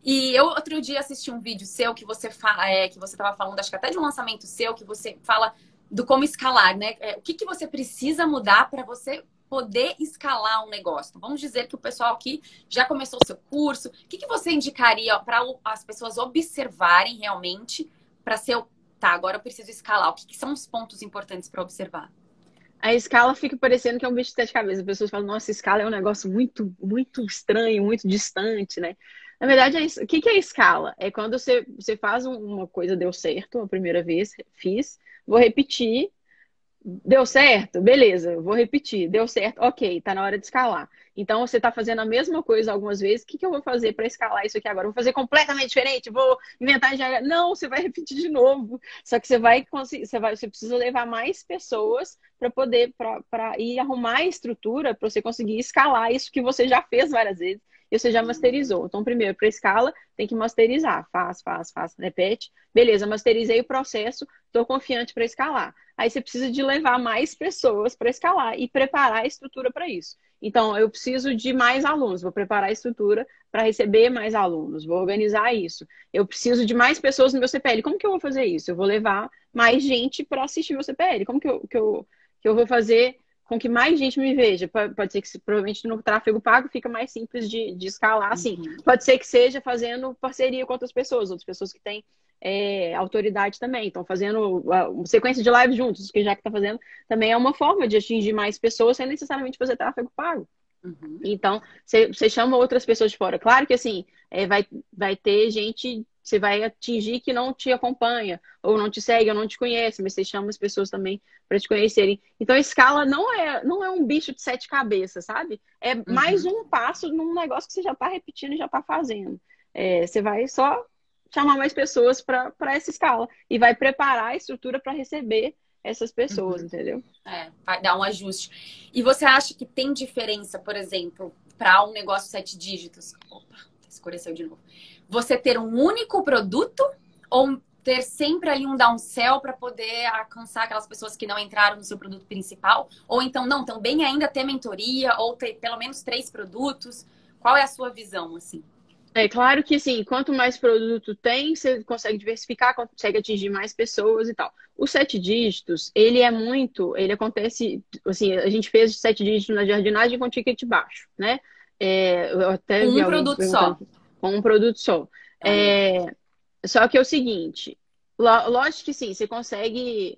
E eu outro dia assisti um vídeo seu que você fala, é, que você estava falando, acho que até de um lançamento seu, que você fala do como escalar, né? É, o que, que você precisa mudar para você poder escalar um negócio. Vamos dizer que o pessoal aqui já começou o seu curso. O que, que você indicaria para as pessoas observarem realmente para ser, tá, agora eu preciso escalar. O que, que são os pontos importantes para observar? A escala fica parecendo que é um bicho de sete cabeças. As pessoas falam, nossa, escala é um negócio muito, muito estranho, muito distante, né? Na verdade, é o que, que é escala? É quando você, você faz uma coisa, deu certo a primeira vez, fiz, vou repetir, deu certo, beleza, vou repetir, deu certo, ok, tá na hora de escalar. Então, você está fazendo a mesma coisa algumas vezes. O que, que eu vou fazer para escalar isso aqui agora? Vou fazer completamente diferente? Vou inventar já. Não, você vai repetir de novo. Só que você vai conseguir, você, vai, você precisa levar mais pessoas para poder para ir arrumar a estrutura para você conseguir escalar isso que você já fez várias vezes e você já masterizou. Então, primeiro, para escala, tem que masterizar. Faz, faz, faz, repete. Beleza, masterizei o processo, estou confiante para escalar. Aí você precisa de levar mais pessoas para escalar e preparar a estrutura para isso. Então, eu preciso de mais alunos, vou preparar a estrutura para receber mais alunos, vou organizar isso. Eu preciso de mais pessoas no meu CPL. Como que eu vou fazer isso? Eu vou levar mais gente para assistir meu CPL. Como que eu, que, eu, que eu vou fazer com que mais gente me veja? Pode ser que provavelmente no tráfego pago fica mais simples de, de escalar, assim. Uhum. Pode ser que seja fazendo parceria com outras pessoas, outras pessoas que têm é, autoridade também. Estão fazendo uma sequência de lives juntos, que já que está fazendo, também é uma forma de atingir mais pessoas sem necessariamente fazer tráfego pago. Uhum. Então, você chama outras pessoas de fora. Claro que assim, é, vai, vai ter gente, você vai atingir que não te acompanha, ou não te segue, ou não te conhece, mas você chama as pessoas também para te conhecerem. Então, a escala não é, não é um bicho de sete cabeças, sabe? É uhum. mais um passo num negócio que você já está repetindo e já está fazendo. É, você vai só chamar mais pessoas para essa escala e vai preparar a estrutura para receber essas pessoas, uhum. entendeu? É, vai dar um ajuste. E você acha que tem diferença, por exemplo, para um negócio sete dígitos? Opa, escureceu de novo. Você ter um único produto ou ter sempre ali um downsell para poder alcançar aquelas pessoas que não entraram no seu produto principal? Ou então, não, também ainda ter mentoria ou ter pelo menos três produtos? Qual é a sua visão, assim? É claro que, sim, quanto mais produto tem, você consegue diversificar, consegue atingir mais pessoas e tal. Os sete dígitos, ele é muito, ele acontece, assim, a gente fez sete dígitos na jardinagem com ticket baixo, né? É, até um produto só. Com um produto só. Ah. É, só que é o seguinte, lógico que sim, você consegue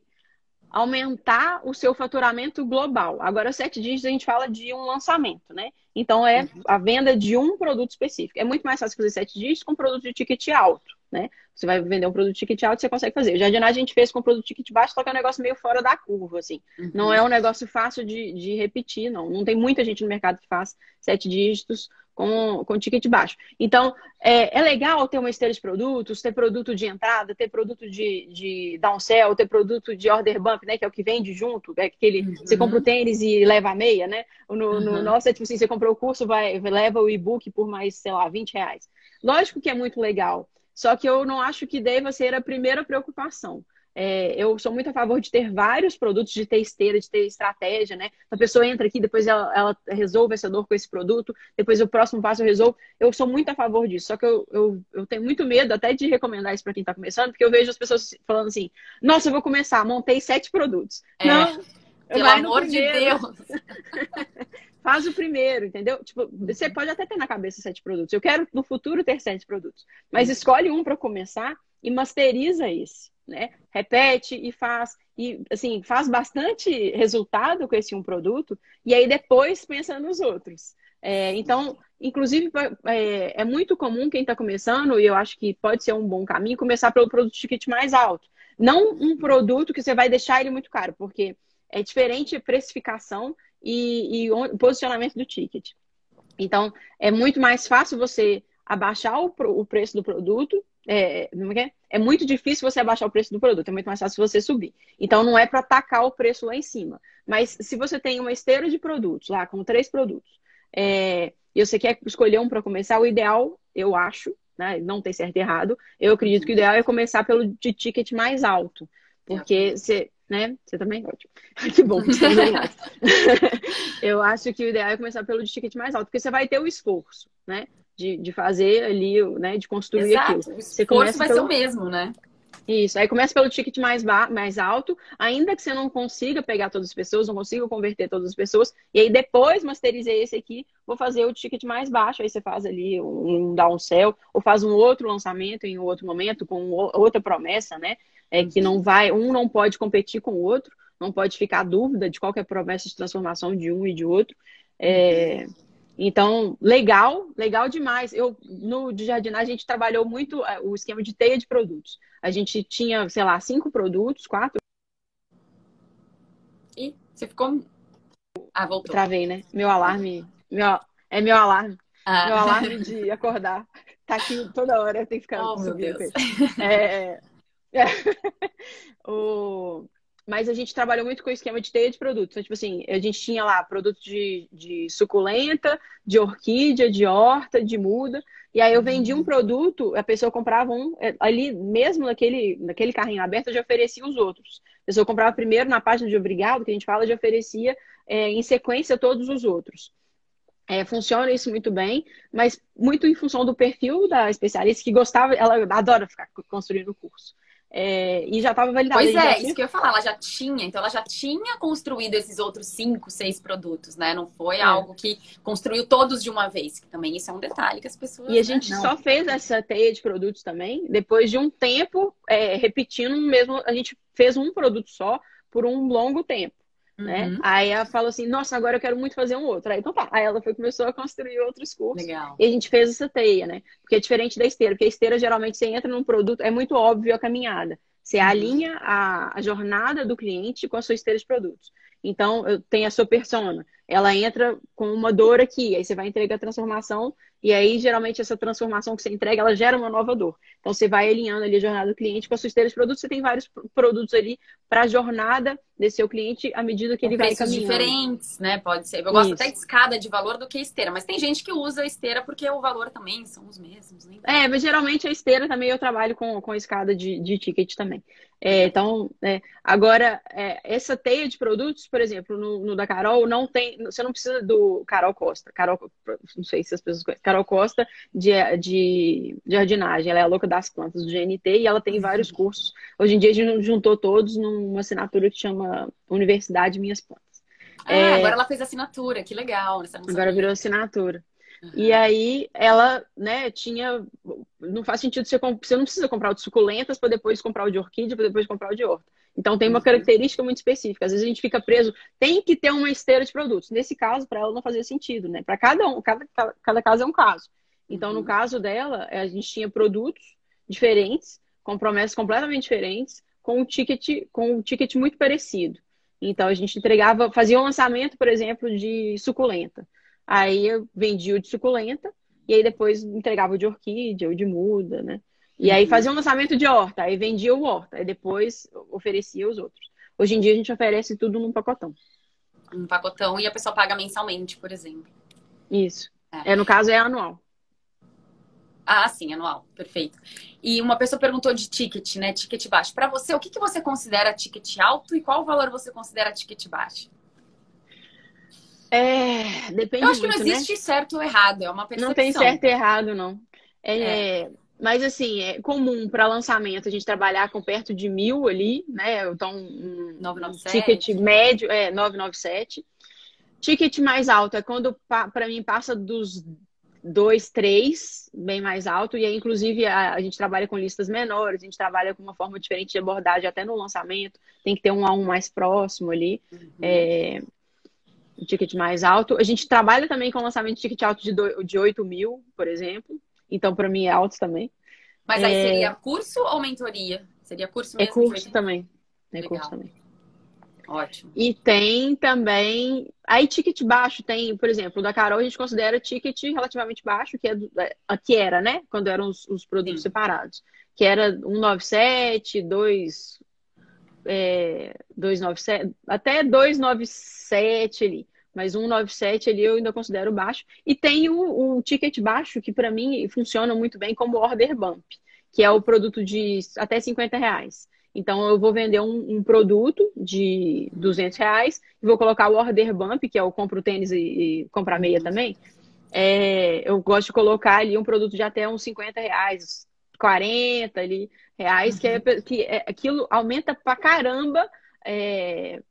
aumentar o seu faturamento global. Agora, sete dígitos a gente fala de um lançamento, né? Então, é uhum. a venda de um produto específico. É muito mais fácil fazer sete dígitos com produto de ticket alto, né? Você vai vender um produto de ticket alto, você consegue fazer. O jardinagem a gente fez com produto de ticket baixo, só que é um negócio meio fora da curva, assim. Uhum. Não é um negócio fácil de, de repetir, não. Não tem muita gente no mercado que faz sete dígitos com, com ticket baixo. Então, é, é, legal ter uma esteira de produtos, ter produto de entrada, ter produto de, de downsell, ter produto de order bump, né? Que é o que vende junto, é aquele, uhum. você compra o tênis e leva a meia, né? No, uhum. no nosso é tipo assim, você comprou o curso, vai, leva o e-book por mais, sei lá, 20 reais. Lógico que é muito legal, só que eu não acho que deva ser a primeira preocupação. É, eu sou muito a favor de ter vários produtos, de ter esteira, de ter estratégia, né? A pessoa entra aqui, depois ela, ela, resolve essa dor com esse produto, depois o próximo passo eu resolvo. Eu sou muito a favor disso, só que eu, eu, eu tenho muito medo até de recomendar isso para quem está começando, porque eu vejo as pessoas falando assim: nossa, eu vou começar, montei sete produtos. É, Não, pelo amor de Deus! Faz o primeiro, entendeu? Tipo, você pode até ter na cabeça sete produtos. Eu quero no futuro ter sete produtos, mas escolhe um para começar e masteriza esse né? Repete e faz e assim faz bastante resultado com esse um produto e aí depois pensa nos outros. É, então, inclusive é, é, muito comum quem está começando e eu acho que pode ser um bom caminho começar pelo produto ticket mais alto, não um produto que você vai deixar ele muito caro, porque é diferente precificação e, e posicionamento do ticket. Então, é muito mais fácil você abaixar o, o preço do produto é, é, é muito difícil você abaixar o preço do produto, é muito mais fácil você subir. Então, não é para atacar o preço lá em cima. Mas se você tem uma esteira de produtos lá, com três produtos, é, e você quer escolher um para começar, o ideal, eu acho, né, não tem certo e errado, eu acredito que o ideal é começar pelo de ticket mais alto. Porque você, né? Você também? Ótimo. que bom, Eu acho que o ideal é começar pelo de ticket mais alto, porque você vai ter o esforço, né? De, de fazer ali, né? De construir Exato. aquilo. O começa vai pelo... ser o mesmo, né? Isso, aí começa pelo ticket mais, ba... mais alto, ainda que você não consiga pegar todas as pessoas, não consiga converter todas as pessoas, e aí depois masterizei esse aqui, vou fazer o ticket mais baixo, aí você faz ali um downsell, ou faz um outro lançamento em outro momento, com outra promessa, né? É que não vai, um não pode competir com o outro, não pode ficar dúvida de qual é a promessa de transformação de um e de outro. É, então, legal, legal demais. Eu no de jardinagem a gente trabalhou muito é, o esquema de teia de produtos. A gente tinha, sei lá, cinco produtos, quatro. E você ficou Ah, voltou. Travei, né? Meu alarme, meu é meu alarme. Ah. Meu alarme de acordar. Tá aqui toda hora, tenho que ficar Oh, meu Deus. É, é. o mas a gente trabalhou muito com o esquema de teia de produtos. Então, tipo assim, a gente tinha lá produtos de, de suculenta, de orquídea, de horta, de muda. E aí eu vendi um produto, a pessoa comprava um, é, ali mesmo naquele, naquele carrinho aberto, eu já oferecia os outros. A pessoa comprava primeiro na página de obrigado, que a gente fala, já oferecia é, em sequência todos os outros. É, funciona isso muito bem, mas muito em função do perfil da especialista que gostava, ela adora ficar construindo o curso. É, e já estava validado. Pois é, isso que eu ia falar, ela já tinha, então ela já tinha construído esses outros cinco, seis produtos, né? Não foi é. algo que construiu todos de uma vez, que também isso é um detalhe que as pessoas. E a gente né? só fez essa teia de produtos também, depois de um tempo é, repetindo mesmo, a gente fez um produto só por um longo tempo. Né? Uhum. Aí ela falou assim, nossa, agora eu quero muito fazer um outro. Aí, então tá. Aí ela foi, começou a construir outros cursos. Legal. E a gente fez essa teia, né? Porque é diferente da esteira. Porque a esteira, geralmente, você entra num produto, é muito óbvio a caminhada. Você uhum. alinha a, a jornada do cliente com a sua esteira de produtos. Então, eu tenho a sua persona. Ela entra com uma dor aqui, aí você vai entregar a transformação e aí, geralmente, essa transformação que você entrega, ela gera uma nova dor. Então, você vai alinhando ali a jornada do cliente com a sua esteira de produtos. Você tem vários produtos ali para a jornada desse seu cliente à medida que ele vai caminhando. diferentes, né? Pode ser. Eu gosto Isso. até de escada de valor do que esteira. Mas tem gente que usa a esteira porque o valor também são os mesmos. Né? É, mas geralmente a esteira também eu trabalho com, com escada de, de ticket também. É, então, é, agora, é, essa teia de produtos, por exemplo, no, no, da Carol, não tem. Você não precisa do Carol Costa. Carol, não sei se as pessoas conhecem. Carol Costa de, de, de jardinagem. Ela é a louca das plantas do GNT e ela tem vários uhum. cursos. Hoje em dia a gente juntou todos numa assinatura que chama Universidade Minhas Plantas. Ah, é... agora ela fez assinatura, que legal. Agora virou assinatura. Uhum. E aí ela, né, tinha. Não faz sentido você. Você não precisa comprar o de suculentas para depois comprar o de orquídea, para depois comprar o de horta. Então tem uma uhum. característica muito específica. Às vezes a gente fica preso, tem que ter uma esteira de produtos. Nesse caso, para ela não fazia sentido, né? Para cada um, cada, cada caso é um caso. Então, uhum. no caso dela, a gente tinha produtos diferentes, com promessas completamente diferentes, com um ticket, com um ticket muito parecido. Então a gente entregava, fazia um lançamento, por exemplo, de suculenta. Aí eu vendia o de suculenta e aí depois entregava o de orquídea, o de muda, né? E aí uhum. fazia um lançamento de horta, aí vendia o horta, aí depois oferecia os outros. Hoje em dia a gente oferece tudo num pacotão. Um pacotão e a pessoa paga mensalmente, por exemplo. Isso. É, é no caso é anual. Ah, sim, anual, perfeito. E uma pessoa perguntou de ticket, né? Ticket baixo. Para você, o que, que você considera ticket alto e qual valor você considera ticket baixo? É, depende Eu acho muito, que não existe né? certo ou errado, é uma percepção. Não tem certo e errado, não. É, é. Mas assim, é comum para lançamento a gente trabalhar com perto de mil ali, né? Então, um 997. ticket médio é 997. Ticket mais alto é quando para mim passa dos dois, três, bem mais alto. E aí, inclusive, a, a, gente trabalha com listas menores, a gente trabalha com uma forma diferente de abordagem até no lançamento. Tem que ter um a um mais próximo ali. Uhum. É, um ticket mais alto. A gente trabalha também com lançamento de ticket alto de, do, de 8 mil, por exemplo. Então, para mim, é alto também. Mas aí é... seria curso ou mentoria? Seria curso é mesmo? É curso também. É Legal. curso também. Ótimo. E tem também. Aí, ticket baixo tem, por exemplo, o da Carol a gente considera ticket relativamente baixo, que, é do, é, que era, né? Quando eram os, os produtos Sim. separados. Que era 197, 2. É, 297, até 297 ali. Mas 197 ali eu ainda considero baixo. E tem o, o ticket baixo, que para mim funciona muito bem como order bump, que é o produto de até 50 reais. Então, eu vou vender um, um, produto de 200 reais e vou colocar o order bump, que é o compro tênis e, e comprar meia também. É, eu gosto de colocar ali um produto de até uns 50 reais, 40 ali, reais, uhum. que, é, uhum. que é, aquilo aumenta pra caramba. É,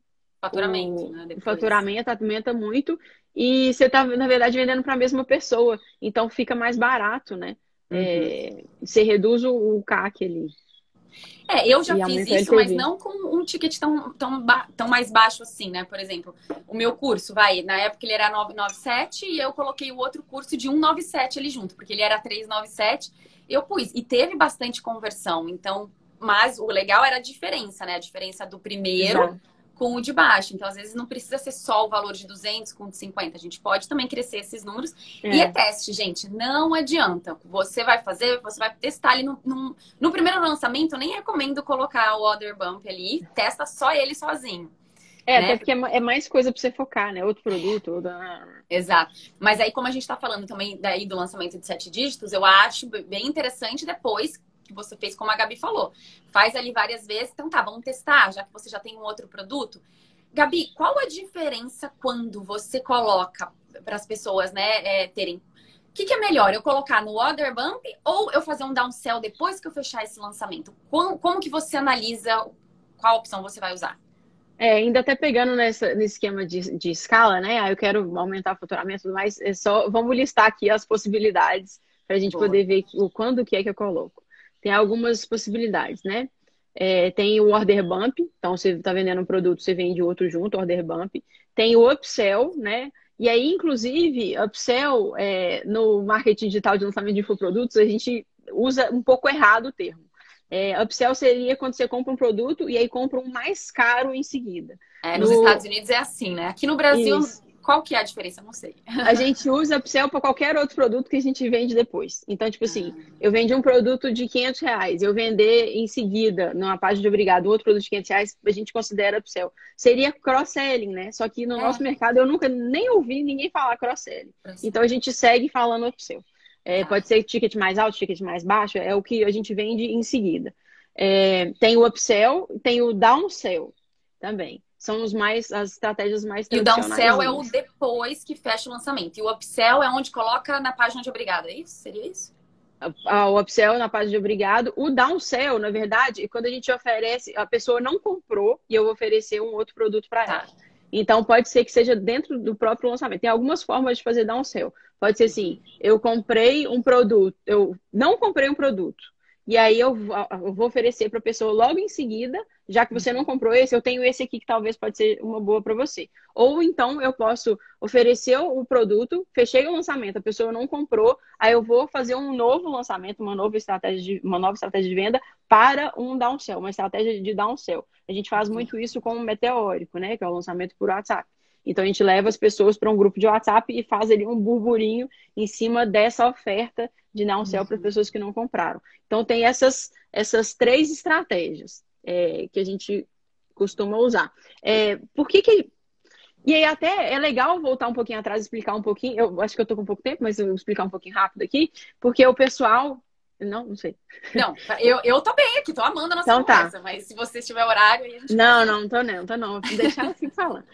faturamento, o, né? O faturamento aumenta muito e você está, na verdade, vendendo para a mesma pessoa. Então, fica mais barato, né? Uhum. É, você reduz o, o CAC ali. É, eu já e fiz isso, mas não com um ticket tão, tão, tão mais baixo assim, né? Por exemplo, o meu curso, vai, na época ele era 997 e eu coloquei o outro curso de 197 ali junto, porque ele era 397. Eu pus, e teve bastante conversão, então, mas o legal era a diferença, né? A diferença do primeiro. Exato com o de baixo. Então, às vezes, não precisa ser só o valor de 200 com 50. A gente pode também crescer esses números. É. E é teste, gente. Não adianta. Você vai fazer, você vai testar ali no, no, no primeiro lançamento. Eu nem recomendo colocar o Other Bump ali. Testa só ele sozinho. É, né? até porque é, é mais coisa para você focar, né? Outro produto. Outra... Exato. Mas aí, como a gente está falando também daí do lançamento de sete dígitos, eu acho bem interessante depois que você fez, como a Gabi falou. Faz ali várias vezes, então tá, vamos testar, já que você já tem um outro produto. Gabi, qual a diferença quando você coloca para as pessoas, né, é, terem. O que, que, é melhor? Eu colocar no order bump ou eu fazer um downsell depois que eu fechar esse lançamento? Como, como que você analisa qual opção você vai usar? É, ainda até pegando nessa, nesse esquema de, de escala, né? Ah, eu quero aumentar o faturamento e tudo mais. É só, vamos listar aqui as possibilidades para a gente Boa. poder ver o quando que é que eu coloco tem algumas possibilidades, né? É, tem o order bump, então você está vendendo um produto, você vende outro junto, order bump. Tem o upsell, né? E aí, inclusive, upsell é, no marketing digital de lançamento de infoprodutos, a gente usa um pouco errado o termo. É, upsell seria quando você compra um produto e aí compra um mais caro em seguida. É, nos no... Estados Unidos é assim, né? Aqui no Brasil Isso. Qual que é a diferença? Não sei. A gente usa Upsell para qualquer outro produto que a gente vende depois. Então, tipo assim, ah. eu vendi um produto de 500 reais, eu vender em seguida, numa página de obrigado, outro produto de 500 reais, a gente considera Upsell. Seria cross-selling, né? Só que no é. nosso mercado eu nunca nem ouvi ninguém falar cross-selling. Então, a gente segue falando Upsell. É. Pode ser ticket mais alto, ticket mais baixo, é o que a gente vende em seguida. É, tem o upsell, tem o downsell também são os mais, as estratégias mais E o downsell é o depois que fecha o lançamento. E o upsell é onde coloca na página de obrigado, é isso? Seria isso? O upsell na página de obrigado. O downsell, na verdade, é quando a gente oferece, a pessoa não comprou e eu vou oferecer um outro produto para tá. Então, pode ser que seja dentro do próprio lançamento. Tem algumas formas de fazer downsell. Pode ser assim, eu comprei um produto, eu não comprei um produto, e aí eu, eu vou oferecer para a pessoa logo em seguida, já que você não comprou esse, eu tenho esse aqui que talvez pode ser uma boa para você. Ou então eu posso oferecer o produto, fechei o lançamento, a pessoa não comprou, aí eu vou fazer um novo lançamento, uma nova estratégia de, uma nova estratégia de venda para um downsell, uma estratégia de downsell. A gente faz muito isso com o meteórico, né, que é o lançamento por WhatsApp. Então a gente leva as pessoas para um grupo de WhatsApp e faz ali um burburinho em cima dessa oferta de dar um céu para uhum. pessoas que não compraram. Então tem essas, essas três estratégias é, que a gente costuma usar. É, por que, que e aí até é legal voltar um pouquinho atrás e explicar um pouquinho. Eu acho que eu tô com pouco tempo, mas eu vou explicar um pouquinho rápido aqui, porque o pessoal não, não sei. Não, eu, eu tô bem aqui, tô amando a nossa então, tá. conversa, tá. mas se você tiver horário, aí a gente Não, não, não tô não, tô não. Vou deixar assim falando.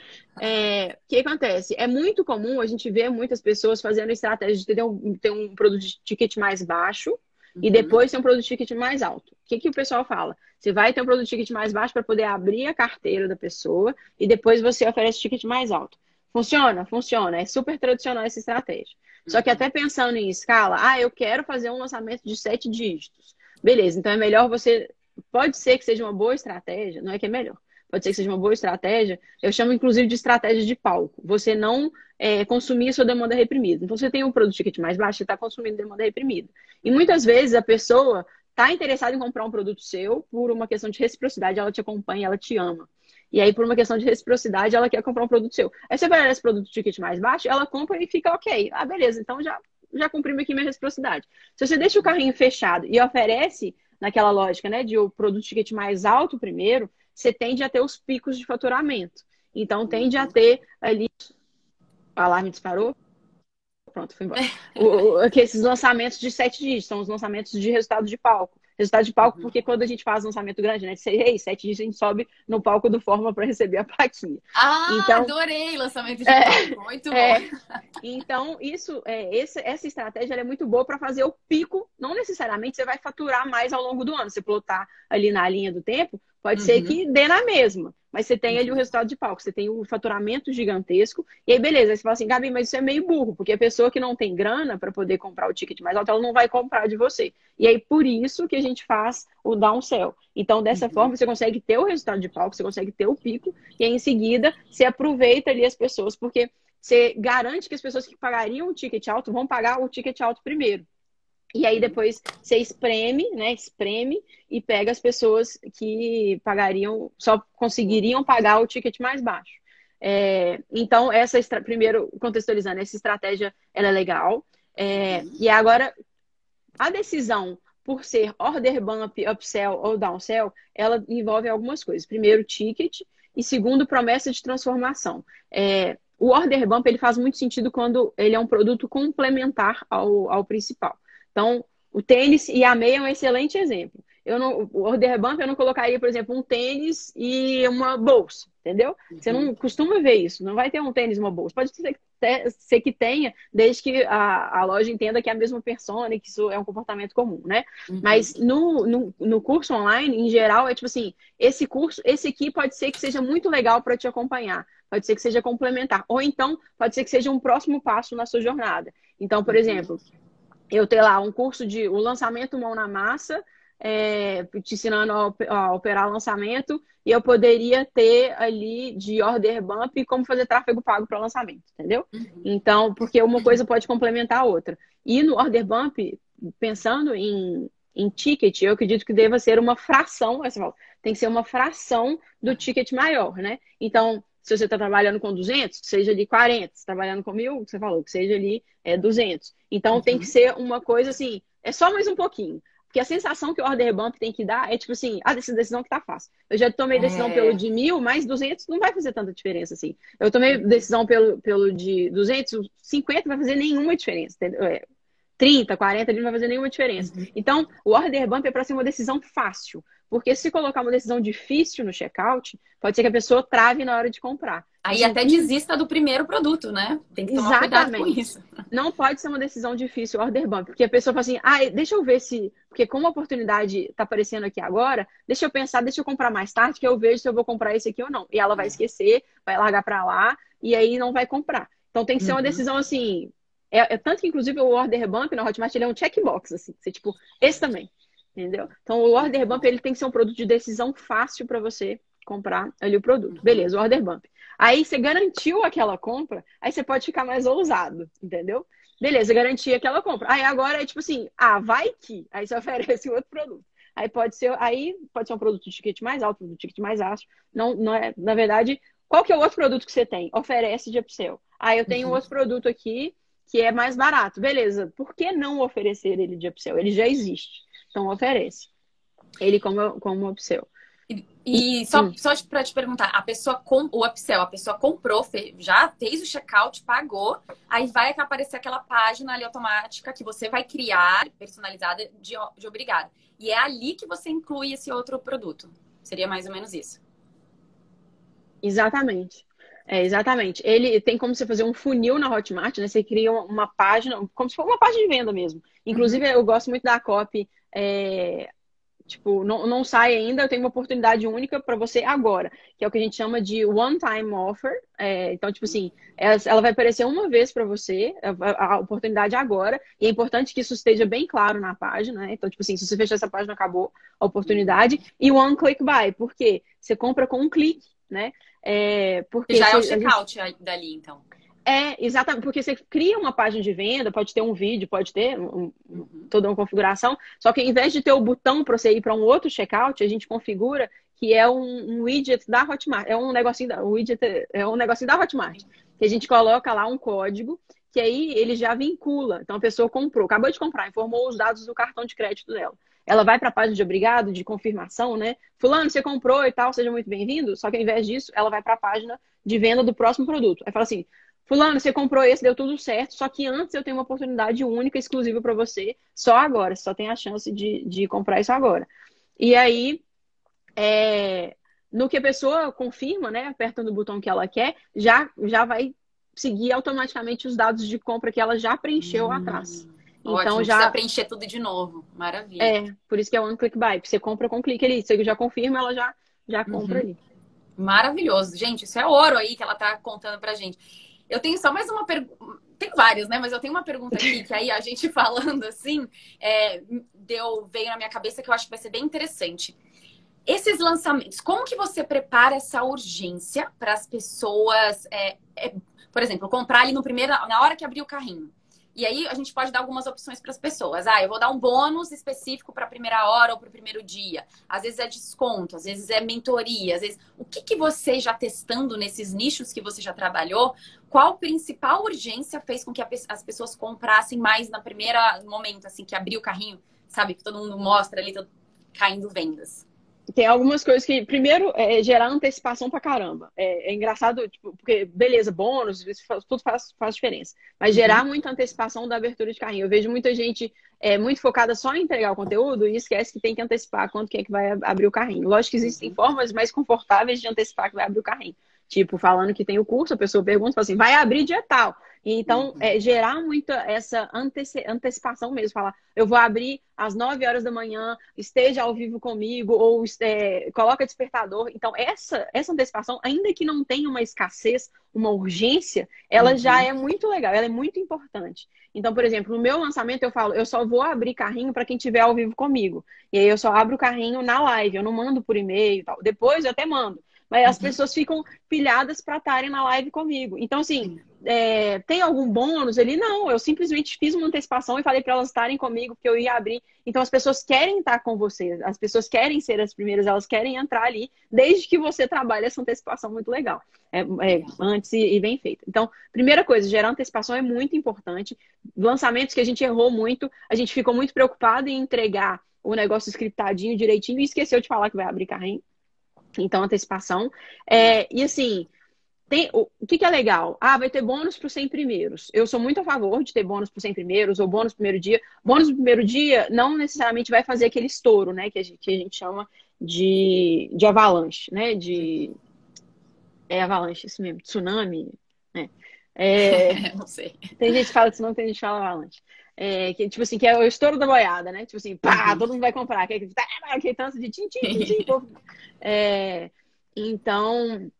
É, o que acontece? É muito comum a gente ver muitas pessoas fazendo estratégia de ter um, ter um produto de ticket mais baixo uhum. e depois ter um produto de ticket mais alto. O que, que o pessoal fala? Você vai ter um produto de ticket mais baixo para poder abrir a carteira da pessoa e depois você oferece ticket mais alto. Funciona? Funciona. É super tradicional essa estratégia. Só que até pensando em escala, ah, eu quero fazer um lançamento de sete dígitos. Beleza, então é melhor você. Pode ser que seja uma boa estratégia, não é que é melhor. Pode ser que seja uma boa estratégia. Eu chamo, inclusive, de estratégia de palco. Você não é, consumir sua demanda reprimida. Então, você tem um produto ticket mais baixo, você está consumindo demanda reprimida. E muitas vezes a pessoa está interessada em comprar um produto seu por uma questão de reciprocidade, ela te acompanha, ela te ama. E aí, por uma questão de reciprocidade, ela quer comprar um produto seu. Aí você olhar esse produto ticket mais baixo, ela compra e fica ok. Ah, beleza, então já, já cumprimos aqui minha reciprocidade. Se você deixa o carrinho fechado e oferece naquela lógica, né, de o produto ticket mais alto primeiro, você tende a ter os picos de faturamento. Então, tende a ter ali. O alarme disparou? Pronto, foi embora. o, o, esses lançamentos de sete dígitos, são os lançamentos de resultado de palco. Resultado de palco, uhum. porque quando a gente faz lançamento grande, né? De seis, sete dias, a gente sobe no palco do Forma para receber a plaquinha. Ah, então, adorei lançamento de é, palco. Muito é, bom. Então, isso, é, essa, essa estratégia é muito boa para fazer o pico. Não necessariamente você vai faturar mais ao longo do ano. Você plotar ali na linha do tempo, pode uhum. ser que dê na mesma. Mas você tem ali o resultado de palco, você tem o faturamento gigantesco. E aí, beleza, aí você fala assim, Gabi, mas isso é meio burro, porque a pessoa que não tem grana para poder comprar o ticket mais alto, ela não vai comprar de você. E aí, por isso que a gente faz o downsell. Então, dessa uhum. forma, você consegue ter o resultado de palco, você consegue ter o pico, e aí, em seguida, você aproveita ali as pessoas, porque você garante que as pessoas que pagariam o ticket alto vão pagar o ticket alto primeiro. E aí depois você espreme, né? Espreme e pega as pessoas que pagariam, só conseguiriam pagar o ticket mais baixo. É, então, essa primeiro, contextualizando, essa estratégia ela é legal. É, e agora, a decisão por ser order bump, upsell ou downsell, ela envolve algumas coisas. Primeiro, ticket, e segundo, promessa de transformação. É, o order bump ele faz muito sentido quando ele é um produto complementar ao, ao principal. Então, o tênis e a meia é um excelente exemplo. Eu não, o order bump eu não colocaria, por exemplo, um tênis e uma bolsa, entendeu? Uhum. Você não uhum. costuma ver isso. Não vai ter um tênis e uma bolsa. Pode ser, ser que tenha, desde que a, a, loja entenda que é a mesma persona e que isso é um comportamento comum, né? Uhum. Mas no, no, no, curso online, em geral, é tipo assim: esse curso, esse aqui pode ser que seja muito legal para te acompanhar. Pode ser que seja complementar. Ou então, pode ser que seja um próximo passo na sua jornada. Então, por uhum. exemplo, eu ter lá um curso de o lançamento mão na massa, é, te ensinando a, operar lançamento, e eu poderia ter ali de order bump como fazer tráfego pago para lançamento, entendeu? Uhum. Então, porque uma coisa pode complementar a outra. E no order bump, pensando em, em ticket, eu acredito que deva ser uma fração, tem que ser uma fração do ticket maior, né? Então, se você está trabalhando com 200, seja ali 40. Se tá trabalhando com mil, você falou, que seja ali é, 200. Então, uhum. tem que ser uma coisa assim, é só mais um pouquinho. Porque a sensação que o order bump tem que dar é tipo assim, ah, essa decisão que tá fácil. Eu já tomei decisão é. pelo de mil, mais 200 não vai fazer tanta diferença assim. Eu tomei decisão pelo, pelo de 200, 50 vai fazer nenhuma diferença, entendeu? É, 30, 40 ali não vai fazer nenhuma diferença. Uhum. Então, o order bump é para ser uma decisão fácil. Porque se colocar uma decisão difícil no checkout, pode ser que a pessoa trave na hora de comprar. Aí até desista do primeiro produto, né? Tem que tomar Exatamente. cuidado com isso. Não pode ser uma decisão difícil, order bump, porque a pessoa fala assim, ah, deixa eu ver se... Porque como a oportunidade está aparecendo aqui agora, deixa eu pensar, deixa eu comprar mais tarde, que eu vejo se eu vou comprar esse aqui ou não. E ela vai esquecer, vai largar para lá, e aí não vai comprar. Então tem que ser uma uhum. decisão assim... É, é, tanto que, inclusive, o order bump na Hotmart, ele é um checkbox, assim. Você, tipo, esse também, entendeu? Então, o order bump, ele tem que ser um produto de decisão fácil para você comprar ali o produto. Uhum. Beleza, o order bump. Aí você garantiu aquela compra, aí você pode ficar mais ousado, entendeu? Beleza, garantia aquela compra. Aí agora é tipo assim, ah, vai que. Aí você oferece outro produto. Aí pode ser, aí pode ser um produto de ticket mais alto, um ticket mais baixo. Não, não é, na verdade, qual que é o outro produto que você tem? Oferece de upsell. Aí eu tenho uhum. outro produto aqui que é mais barato. Beleza, por que não oferecer ele de upsell? Ele já existe. Então oferece. Ele como, como upsell. E, só, hum. só para te perguntar, a pessoa com o upsell, a pessoa comprou, fez, já fez o checkout, pagou, aí vai aparecer aquela página ali automática que você vai criar, personalizada de, de obrigado. E é ali que você inclui esse outro produto. Seria mais ou menos isso. Exatamente. É, exatamente. Ele tem como você fazer um funil na Hotmart, né? Você cria uma página, como se fosse uma página de venda mesmo. Inclusive, uhum. eu gosto muito da copy. É, Tipo, não, não sai ainda, eu tenho uma oportunidade única para você agora, que é o que a gente chama de one-time offer. É, então, tipo assim, ela vai aparecer uma vez para você, a, a, oportunidade agora, e é importante que isso esteja bem claro na página, né? Então, tipo assim, se você fechar essa página, acabou a oportunidade. E one click buy, porque você compra com um clique, né? É, porque já é o checkout gente... dali, então. É, exatamente, porque você cria uma página de venda, pode ter um vídeo, pode ter um, uhum. toda uma configuração, só que em vez de ter o botão para você ir para um outro checkout, a gente configura que é um, um, widget da Hotmart, é um negocinho da, widget é um negocinho da Hotmart, que a gente coloca lá um código que aí ele já vincula. Então a pessoa comprou, acabou de comprar, informou os dados do cartão de crédito dela. Ela vai para a página de obrigado, de confirmação, né? Fulano, você comprou e tal, seja muito bem-vindo. Só que ao invés disso, ela vai para a página de venda do próximo produto. Aí fala assim: Fulano, você comprou esse, deu tudo certo, só que antes eu tenho uma oportunidade única, exclusiva para você, só agora, você só tem a chance de, de comprar isso agora. E aí, é, no que a pessoa confirma, né, apertando o botão que ela quer, já, já vai seguir automaticamente os dados de compra que ela já preencheu hum, atrás. Então ótimo, já preencher tudo de novo. Maravilha. É, por isso que é one click buy. Você compra com clique ali, você já confirma, ela já já compra uhum. ali. Maravilhoso. Gente, isso é ouro aí que ela tá contando pra gente. Eu tenho só mais uma pergunta. Tem várias, né? Mas eu tenho uma pergunta aqui que aí a gente falando assim, é, deu, veio na minha cabeça que eu acho que vai ser bem interessante. Esses lançamentos, como que você prepara essa urgência para as pessoas, é, é, por exemplo, comprar ali no primeiro, na hora que abrir o carrinho? E aí a gente pode dar algumas opções para as pessoas. Ah, eu vou dar um bônus específico para a primeira hora ou para o primeiro dia. Às vezes é desconto, às vezes é mentoria, às vezes. O que, que você já testando nesses nichos que você já trabalhou? Qual principal urgência fez com que as pessoas comprassem mais na primeira momento, assim, que abriu o carrinho, sabe? Que todo mundo mostra ali, todo, caindo vendas tem algumas coisas que, primeiro, é gerar antecipação pra caramba. É, é engraçado, tipo, porque, beleza, bônus, tudo faz, faz diferença. Mas gerar uhum. muita antecipação da abertura de carrinho. Eu vejo muita gente é, muito focada só em entregar o conteúdo e esquece que tem que antecipar quanto que é que vai abrir o carrinho. Lógico que existem formas mais confortáveis de antecipar que vai abrir o carrinho. Tipo, falando que tem o curso, a pessoa pergunta, fala assim, vai abrir dia tal. Então, uhum. é, gerar muita essa anteci antecipação mesmo, falar, eu vou abrir às 9 horas da manhã, esteja ao vivo comigo, ou é, coloca despertador. Então, essa, essa antecipação, ainda que não tenha uma escassez, uma urgência, ela uhum. já é muito legal, ela é muito importante. Então, por exemplo, no meu lançamento eu falo, eu só vou abrir carrinho para quem estiver ao vivo comigo. E aí eu só abro o carrinho na live, eu não mando por e-mail e tal. Depois eu até mando. Mas as uhum. pessoas ficam pilhadas para estarem na live comigo. Então, assim, é, tem algum bônus ali? Não, eu simplesmente fiz uma antecipação e falei para elas estarem comigo, porque eu ia abrir. Então, as pessoas querem estar com você, as pessoas querem ser as primeiras, elas querem entrar ali, desde que você trabalhe essa antecipação muito legal. É, é, antes e, e bem feita. Então, primeira coisa, gerar antecipação é muito importante. Lançamentos que a gente errou muito, a gente ficou muito preocupado em entregar o negócio scriptadinho direitinho e esqueceu de falar que vai abrir carrinho. Então, antecipação. É, e assim, tem, o, o que, que, é legal? Ah, vai ter bônus para os 100 primeiros. Eu sou muito a favor de ter bônus para os 100 primeiros ou bônus no primeiro dia. Bônus no primeiro dia não necessariamente vai fazer aquele estouro, né? Que a gente, que a gente chama de, de avalanche, né? De, É avalanche, isso mesmo. Tsunami, né? É, não sei. Tem gente que fala tsunami, tem gente que fala avalanche. É, que, tipo assim, que é o estouro da boiada, né? Tipo assim, pá, uhum. todo mundo vai comprar. Aquele, aquele tanto de tim, tim, tim, tim é, Então, é,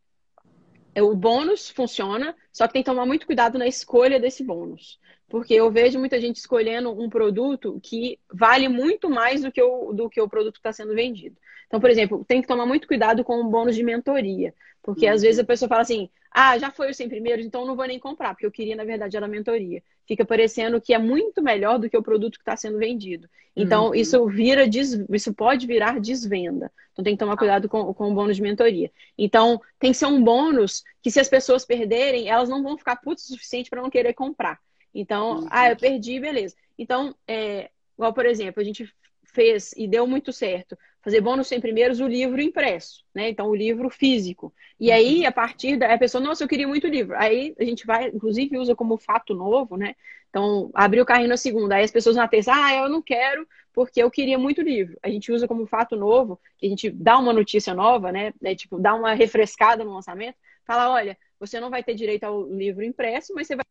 o bônus funciona, só que tem que tomar muito cuidado na escolha desse bônus. Porque eu vejo muita gente escolhendo um produto que vale muito mais do que o, do que o produto que está sendo vendido. Então, por exemplo, tem que tomar muito cuidado com o bônus de mentoria. Porque uhum. às vezes a pessoa fala assim, ah, já foi os 100 primeiros, então não vou nem comprar, porque eu queria, na verdade, era a mentoria. Fica parecendo que é muito melhor do que o produto que está sendo vendido. Então, uhum. isso vira isso pode virar desvenda. Então tem que tomar cuidado com, com o bônus de mentoria. Então, tem que ser um bônus que se as pessoas perderem, elas não vão ficar putas o suficiente para não querer comprar. Então, uhum. ah, eu perdi, beleza. Então, é, igual, por exemplo, a gente fez e deu muito certo fazer bônus sem primeiros o livro impresso, né? Então, o livro físico. E aí, uhum. a partir da a pessoa, nossa, eu queria muito livro. Aí a gente vai, inclusive, usa como fato novo, né? Então, abriu o carrinho na segunda. Aí as pessoas na terça, ah, eu não quero porque eu queria muito livro. A gente usa como fato novo, que a gente dá uma notícia nova, né? É, tipo, dá uma refrescada no lançamento. Fala, olha, você não vai ter direito ao livro impresso, mas você vai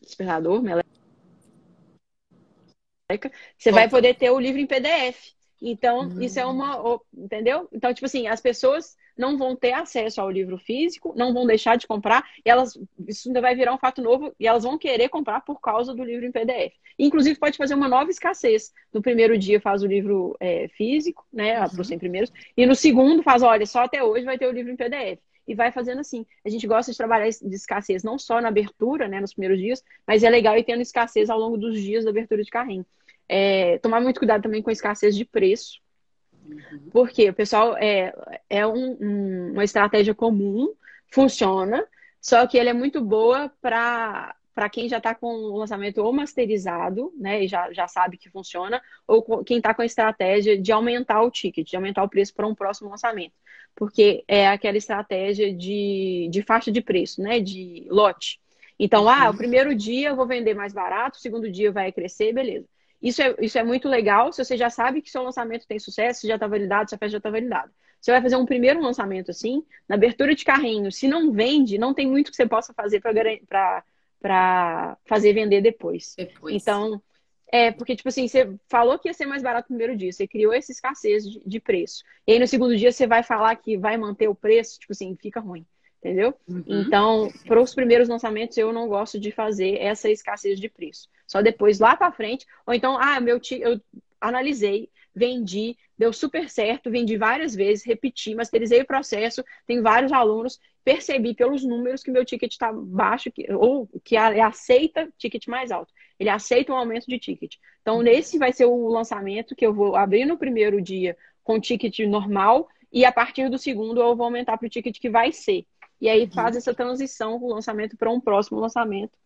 despertador, meleca. Você vai poder ter o livro em PDF. Então, uhum. isso é uma. Entendeu? Então, tipo assim, as pessoas não vão ter acesso ao livro físico, não vão deixar de comprar, e elas. Isso ainda vai virar um fato novo, e elas vão querer comprar por causa do livro em PDF. Inclusive, pode fazer uma nova escassez. No primeiro dia faz o livro é, físico, né? Uhum. Para os 100 primeiros, e no segundo faz, olha, só até hoje vai ter o livro em PDF e vai fazendo assim. A gente gosta de trabalhar de escassez não só na abertura, né, nos primeiros dias, mas é legal ir tendo escassez ao longo dos dias da abertura de carrinho. É, tomar muito cuidado também com a escassez de preço, uhum. porque o pessoal é, é um, um, uma estratégia comum, funciona, só que ela é muito boa para para quem já está com o lançamento ou masterizado, né, e já, já sabe que funciona, ou quem está com a estratégia de aumentar o ticket, de aumentar o preço para um próximo lançamento. Porque é aquela estratégia de, de faixa de preço, né, de lote. Então, ah, o uhum. primeiro dia eu vou vender mais barato, o segundo dia vai crescer, beleza. Isso é, isso é muito legal se você já sabe que seu lançamento tem sucesso, já está validado, sua festa já está validada. Você vai fazer um primeiro lançamento assim, na abertura de carrinho, se não vende, não tem muito que você possa fazer para para fazer vender depois. depois. Então, é, porque, tipo assim, você falou que ia ser mais barato no primeiro dia, você criou essa escassez de, de, preço. E aí no segundo dia você vai falar que vai manter o preço, tipo assim, fica ruim. Entendeu? Uhum. Então, para os primeiros lançamentos, eu não gosto de fazer essa escassez de preço. Só depois, lá para frente, ou então, ah, meu eu analisei, vendi, deu super certo, vendi várias vezes, repeti, masterizei o processo, tem vários alunos, percebi pelos números que meu ticket está baixo, que, ou que aceita ticket mais alto. Ele aceita um aumento de ticket. Então, nesse vai ser o lançamento que eu vou abrir no primeiro dia com ticket normal, e a partir do segundo eu vou aumentar para o ticket que vai ser. E aí faz uhum. essa transição do lançamento para um próximo lançamento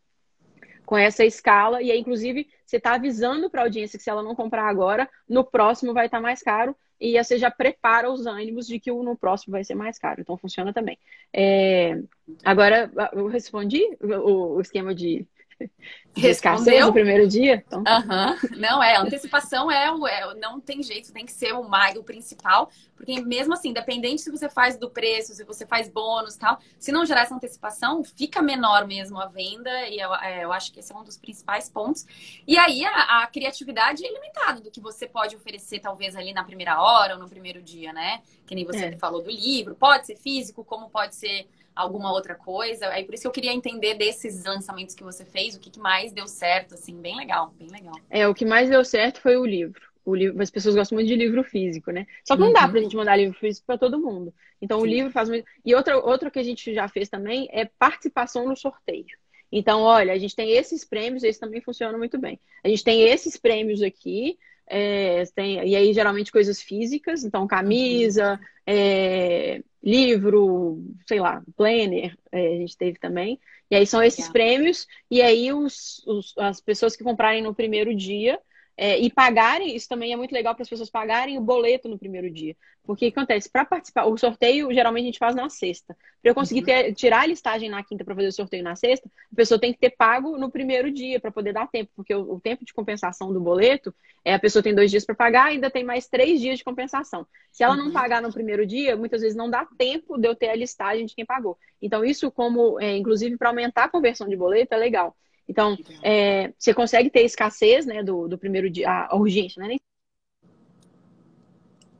com essa escala. E aí, inclusive, você está avisando para a audiência que se ela não comprar agora, no próximo vai estar tá mais caro. E você já prepara os ânimos de que o no próximo vai ser mais caro. Então, funciona também. É... Agora, eu respondi o, o esquema de Respondeu no primeiro dia? Então... Uhum. Não, é, antecipação é, o, é, não tem jeito, tem que ser o mais o principal, porque mesmo assim, dependente se você faz do preço, se você faz bônus tal, se não gerar essa antecipação, fica menor mesmo a venda, e eu, é, eu acho que esse é um dos principais pontos. E aí a, a criatividade é ilimitada do que você pode oferecer, talvez, ali na primeira hora ou no primeiro dia, né? Que nem você é. falou do livro, pode ser físico, como pode ser alguma outra coisa. Aí por isso que eu queria entender desses lançamentos que você fez, o que, que mais deu certo, assim, bem legal, bem legal. É, o que mais deu certo foi o livro. O livro, as pessoas gostam muito de livro físico, né? Só que não uhum. dá pra gente mandar livro físico para todo mundo. Então Sim. o livro faz muito. E outra, outra que a gente já fez também é participação no sorteio. Então, olha, a gente tem esses prêmios, esse também funciona muito bem. A gente tem esses prêmios aqui, é, tem, e aí geralmente coisas físicas, então camisa, uhum. é, livro, sei lá, planner, é, a gente teve também. E aí são esses prêmios, e aí os, os, as pessoas que comprarem no primeiro dia É, e pagarem, isso também é muito legal para as pessoas pagarem o boleto no primeiro dia. Porque o que acontece? Para participar, o sorteio geralmente a gente faz na sexta. Para eu conseguir uhum. ter, tirar a listagem na quinta para fazer o sorteio na sexta, a pessoa tem que ter pago no primeiro dia para poder dar tempo. Porque o, o, tempo de compensação do boleto é a pessoa tem dois dias para pagar e ainda tem mais três dias de compensação. Se ela não uhum. pagar no primeiro dia, muitas vezes não dá tempo de eu ter a listagem de quem pagou. Então, isso, como, é, inclusive, para aumentar a conversão de boleto, é legal. Então, é, você consegue ter escassez né, do, do primeiro dia, a urgência, né?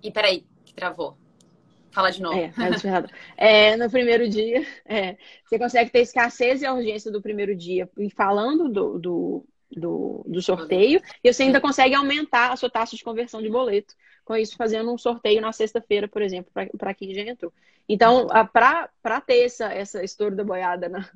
E peraí, que travou. Fala de novo. É, é, no primeiro dia, é, você consegue ter escassez e a urgência do primeiro dia e falando do, do, do, do sorteio, e você ainda consegue aumentar a sua taxa de conversão de boleto. Com isso, fazendo um sorteio na sexta-feira, por exemplo, para quem já entrou. Então, para ter essa, essa estouro da boiada na,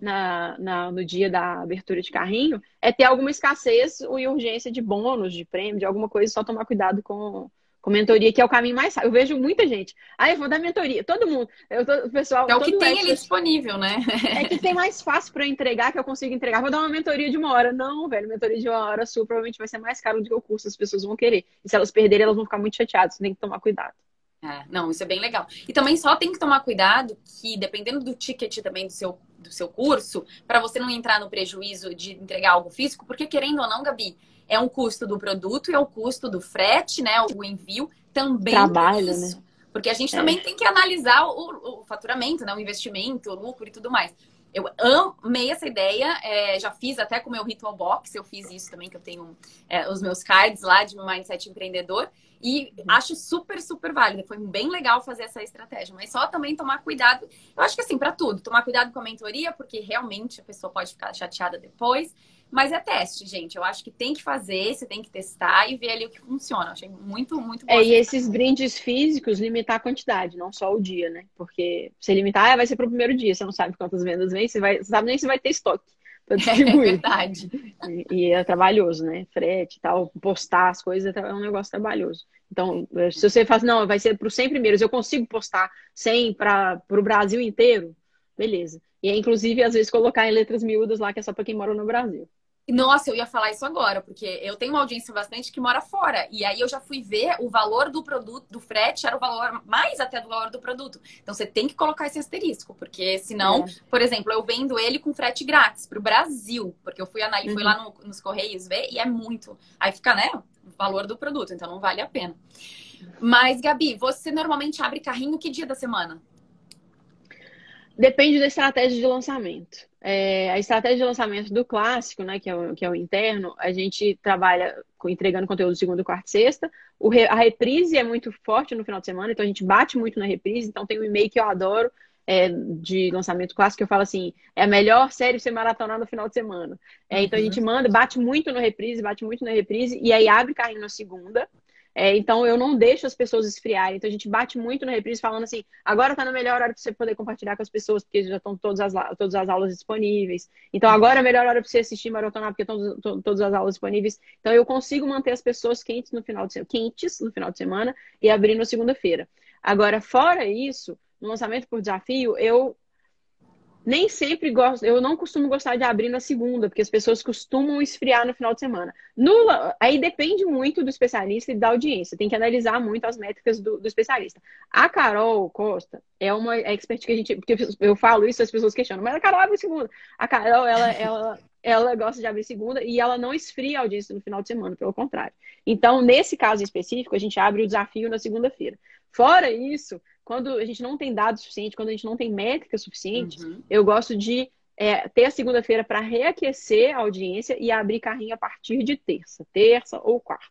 na, na, no dia da abertura de carrinho é ter alguma escassez ou urgência de bônus, de prêmio, de alguma coisa, só tomar cuidado com, com mentoria, que é o caminho mais. Eu vejo muita gente. Ah, eu vou dar mentoria. Todo mundo. Eu, todo, o pessoal. É o que tem ali disponível, né? é que tem mais fácil para entregar, que eu consigo entregar. Vou dar uma mentoria de uma hora. Não, velho, mentoria de uma hora sua provavelmente vai ser mais caro do que o curso. As pessoas vão querer. E se elas perderem, elas vão ficar muito chateadas. Você tem que tomar cuidado. É, não, isso é bem legal. E também só tem que tomar cuidado que, dependendo do ticket também do seu, do seu curso, para você não entrar no prejuízo de entregar algo físico, porque querendo ou não, Gabi, é um custo do produto e é o custo do frete, né? O envio também. Trabalho, isso. né? Porque a gente é. também tem que analisar o, o, faturamento, né? O investimento, o lucro e tudo mais. Eu amei essa ideia, é, já fiz até com o meu Ritual Box, eu fiz isso também, que eu tenho é, os meus cards lá de Mindset Empreendedor. E uhum. acho super, super válido. Foi bem legal fazer essa estratégia. Mas só também tomar cuidado. Eu acho que assim, para tudo, tomar cuidado com a mentoria, porque realmente a pessoa pode ficar chateada depois. Mas é teste, gente. Eu acho que tem que fazer, você tem que testar e ver ali o que funciona. Eu achei muito, muito bom. É, e esses brindes físicos, limitar a quantidade, não só o dia, né? Porque se limitar, ah, vai ser pro primeiro dia. Você não sabe quantas vendas vem, você, vai, você sabe nem se vai ter estoque para distribuir. É verdade. E, e, é trabalhoso, né? Frete e tal, postar as coisas é um negócio trabalhoso. Então, eh, se você faz, não, vai ser para os 100 primeiros, eu consigo postar 100 para o Brasil inteiro, beleza. E é, inclusive, às vezes, colocar em letras miúdas lá, que é só para quem mora no Brasil. Nossa, eu ia falar isso agora, porque eu tenho uma audiência bastante que mora fora. E aí eu já fui ver o valor do produto, do frete, era o valor mais até do valor do produto. Então você tem que colocar esse asterisco, porque senão, é. por exemplo, eu vendo ele com frete grátis para o Brasil, porque eu fui, analisar, uhum. fui lá no, nos Correios ver e é muito. Aí fica, né, o valor do produto, então não vale a pena. Mas, Gabi, você normalmente abre carrinho que dia da semana? Depende da estratégia de lançamento. É, a estratégia de lançamento do clássico, né, que é, o, que é o interno, a gente trabalha com, entregando conteúdo segunda, quarta e sexta. O, a reprise é muito forte no final de semana, então a gente bate muito na reprise. Então tem um e-mail que eu adoro é, de lançamento clássico que eu falo assim: é a melhor série pra você maratonar no final de semana. É, então a gente uhum. manda, bate muito no reprise, bate muito na reprise, e aí abre carrinho na segunda. É, então eu não deixo as pessoas esfriarem. Então a gente bate muito na reprise falando assim, agora tá na melhor hora para você poder compartilhar com as pessoas, porque já estão todas as, todas as aulas disponíveis. Então agora é a melhor hora para você assistir maratonar, porque estão todas as aulas disponíveis. Então eu consigo manter as pessoas quentes no final de, quentes no final de semana e abrir na segunda-feira. Agora, fora isso, no lançamento por desafio, eu nem sempre gosto, eu não costumo gostar de abrir na segunda, porque as pessoas costumam esfriar no final de semana. Aí depende muito do especialista e da audiência, tem que analisar muito as métricas do, do especialista. A Carol Costa é uma expert que a gente, porque eu falo isso, as pessoas questionam, mas a Carol abre segunda. A Carol, ela, ela, ela gosta de abrir segunda e ela não esfria a audiência no final de semana, pelo contrário. Então, nesse caso específico, a gente abre o desafio na segunda-feira. Fora isso, quando a gente não tem dados suficientes, quando a gente não tem métrica suficiente, uhum. eu gosto de é, ter a segunda-feira para reaquecer a audiência e abrir carrinho a partir de terça, terça ou quarta.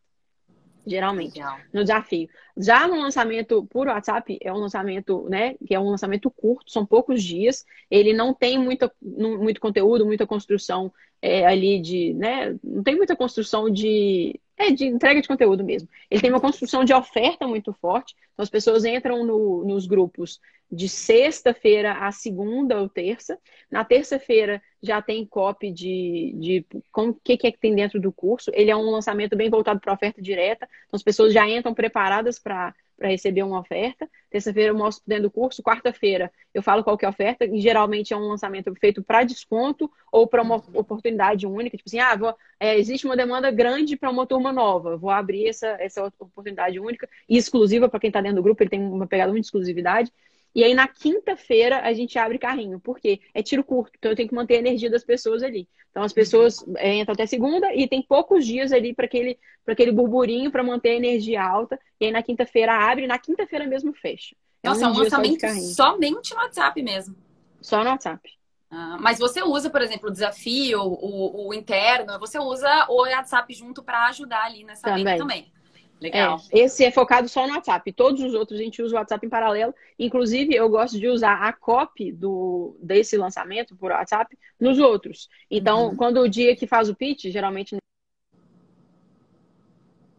Geralmente, Legal. no desafio. Já no lançamento por WhatsApp, é um lançamento, né? Que é um lançamento curto, são poucos dias. Ele não tem muita, muito conteúdo, muita construção é, ali de, né? Não tem muita construção de é, de entrega de conteúdo mesmo. Ele tem uma construção de oferta muito forte. Então, as pessoas entram no, nos grupos de sexta-feira a segunda ou terça. Na terça-feira já tem copy de, de com o que, que é que tem dentro do curso. Ele é um lançamento bem voltado para oferta direta. Então, as pessoas já entram preparadas para receber uma oferta. Terça-feira eu mostro dentro do curso. Quarta-feira eu falo qual que é a oferta. E geralmente é um lançamento feito para desconto ou para uma oportunidade única. Tipo assim, ah, vou, é, existe uma demanda grande para uma turma nova. Vou abrir essa, essa oportunidade única e exclusiva para quem está dentro do grupo. Ele tem uma pegada muito de exclusividade. E aí, na quinta-feira, a gente abre carrinho. Por quê? É tiro curto. Então, eu tenho que manter a energia das pessoas ali. Então, as pessoas é, entram até segunda e tem poucos dias ali para aquele, aquele burburinho para manter a energia alta. E aí, na quinta-feira, abre. E na quinta-feira mesmo fecha. É Nossa, um, um lançamento somente no WhatsApp mesmo. Só no WhatsApp. Ah, mas você usa, por exemplo, o desafio, o, o interno, você usa o WhatsApp junto para ajudar ali nessa também. venda também. Legal. É, esse é focado só no WhatsApp. Todos os outros a gente usa o WhatsApp em paralelo. Inclusive, eu gosto de usar a copy do, desse lançamento por WhatsApp nos outros. Então, uhum. quando o dia que faz o pitch, geralmente.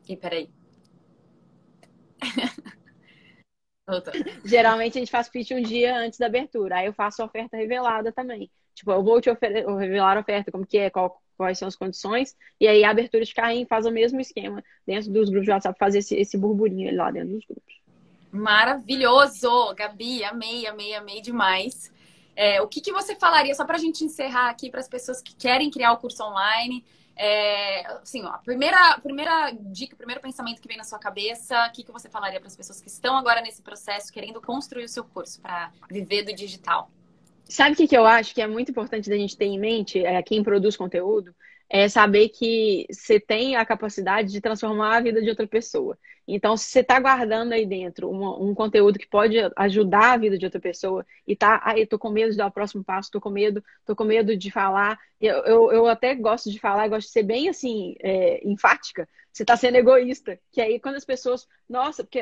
E peraí. geralmente a gente faz pitch um dia antes da abertura. Aí eu faço oferta revelada também. Tipo, eu vou te revelar a oferta, como que é, qual, quais são as condições, e aí a abertura de carrinho faz o mesmo esquema dentro dos grupos de WhatsApp, fazer esse, esse burburinho lá dentro dos grupos. Maravilhoso, Gabi, amei, amei, amei demais. É, o que, que você falaria, só para a gente encerrar aqui, para as pessoas que querem criar o curso online? É, assim, ó, a primeira, primeira dica, o primeiro pensamento que vem na sua cabeça, o que, que você falaria para as pessoas que estão agora nesse processo, querendo construir o seu curso para viver do digital? Sabe o que, que eu acho que é muito importante da gente ter em mente, é, quem produz conteúdo? É saber que você tem a capacidade de transformar a vida de outra pessoa. Então, se você está guardando aí dentro um, conteúdo que pode ajudar a vida de outra pessoa e tá, ah, eu tô com medo de dar o próximo passo, tô com medo, tô com medo de falar. Eu, eu, eu até gosto de falar, gosto de ser bem assim, é, enfática. Você está sendo egoísta. Que aí quando as pessoas, nossa, porque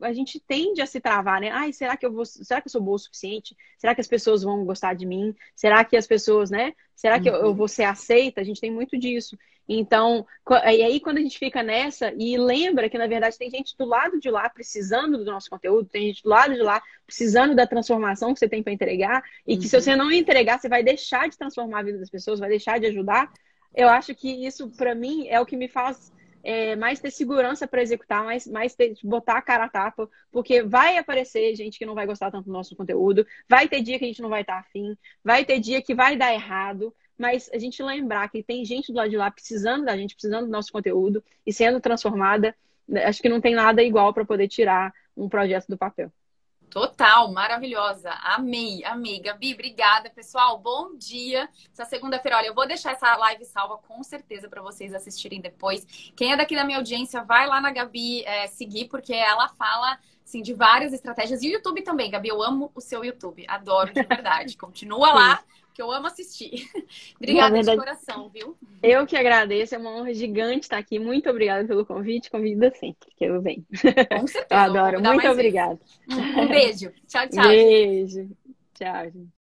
a gente tende a se travar, né? Ai, será que eu vou, será que eu sou boa o suficiente? Será que as pessoas vão gostar de mim? Será que as pessoas, né? Será que uhum. eu, eu uhum. vou ser aceita? A gente tem muito disso. Então, e aí quando a gente fica nessa e lembra que na verdade tem gente do lado de lá precisando do nosso conteúdo, tem gente do lado de lá precisando da transformação que você tem para entregar e que uhum. se você não entregar, você vai deixar de transformar a vida das pessoas, vai deixar de ajudar. Eu acho que isso para mim é o que me faz é, mais ter segurança para executar, mais, mais ter, botar a cara a tapa, porque vai aparecer gente que não vai gostar tanto do nosso conteúdo, vai ter dia que a gente não vai estar afim, vai ter dia que vai dar errado, mas a gente lembrar que tem gente do lado de lá precisando da gente, precisando do nosso conteúdo e sendo transformada, né, acho que não tem nada igual para poder tirar um projeto do papel. Total, maravilhosa. Amei, amei. Gabi, obrigada, pessoal. Bom dia. Essa segunda-feira, olha, eu vou deixar essa live salva com certeza para vocês assistirem depois. Quem é daqui da minha audiência, vai lá na Gabi é, seguir, porque ela fala assim, de várias estratégias. E o YouTube também, Gabi. Eu amo o seu YouTube. Adoro, de verdade. Continua lá que eu amo assistir. obrigada verdade, de coração, viu? Eu que agradeço, é uma honra gigante estar aqui. Muito obrigada pelo convite. Convida sempre que eu venho. Com certeza. Eu adoro. Muito obrigada. Um beijo. Tchau, tchau. Beijo. Tchau, gente.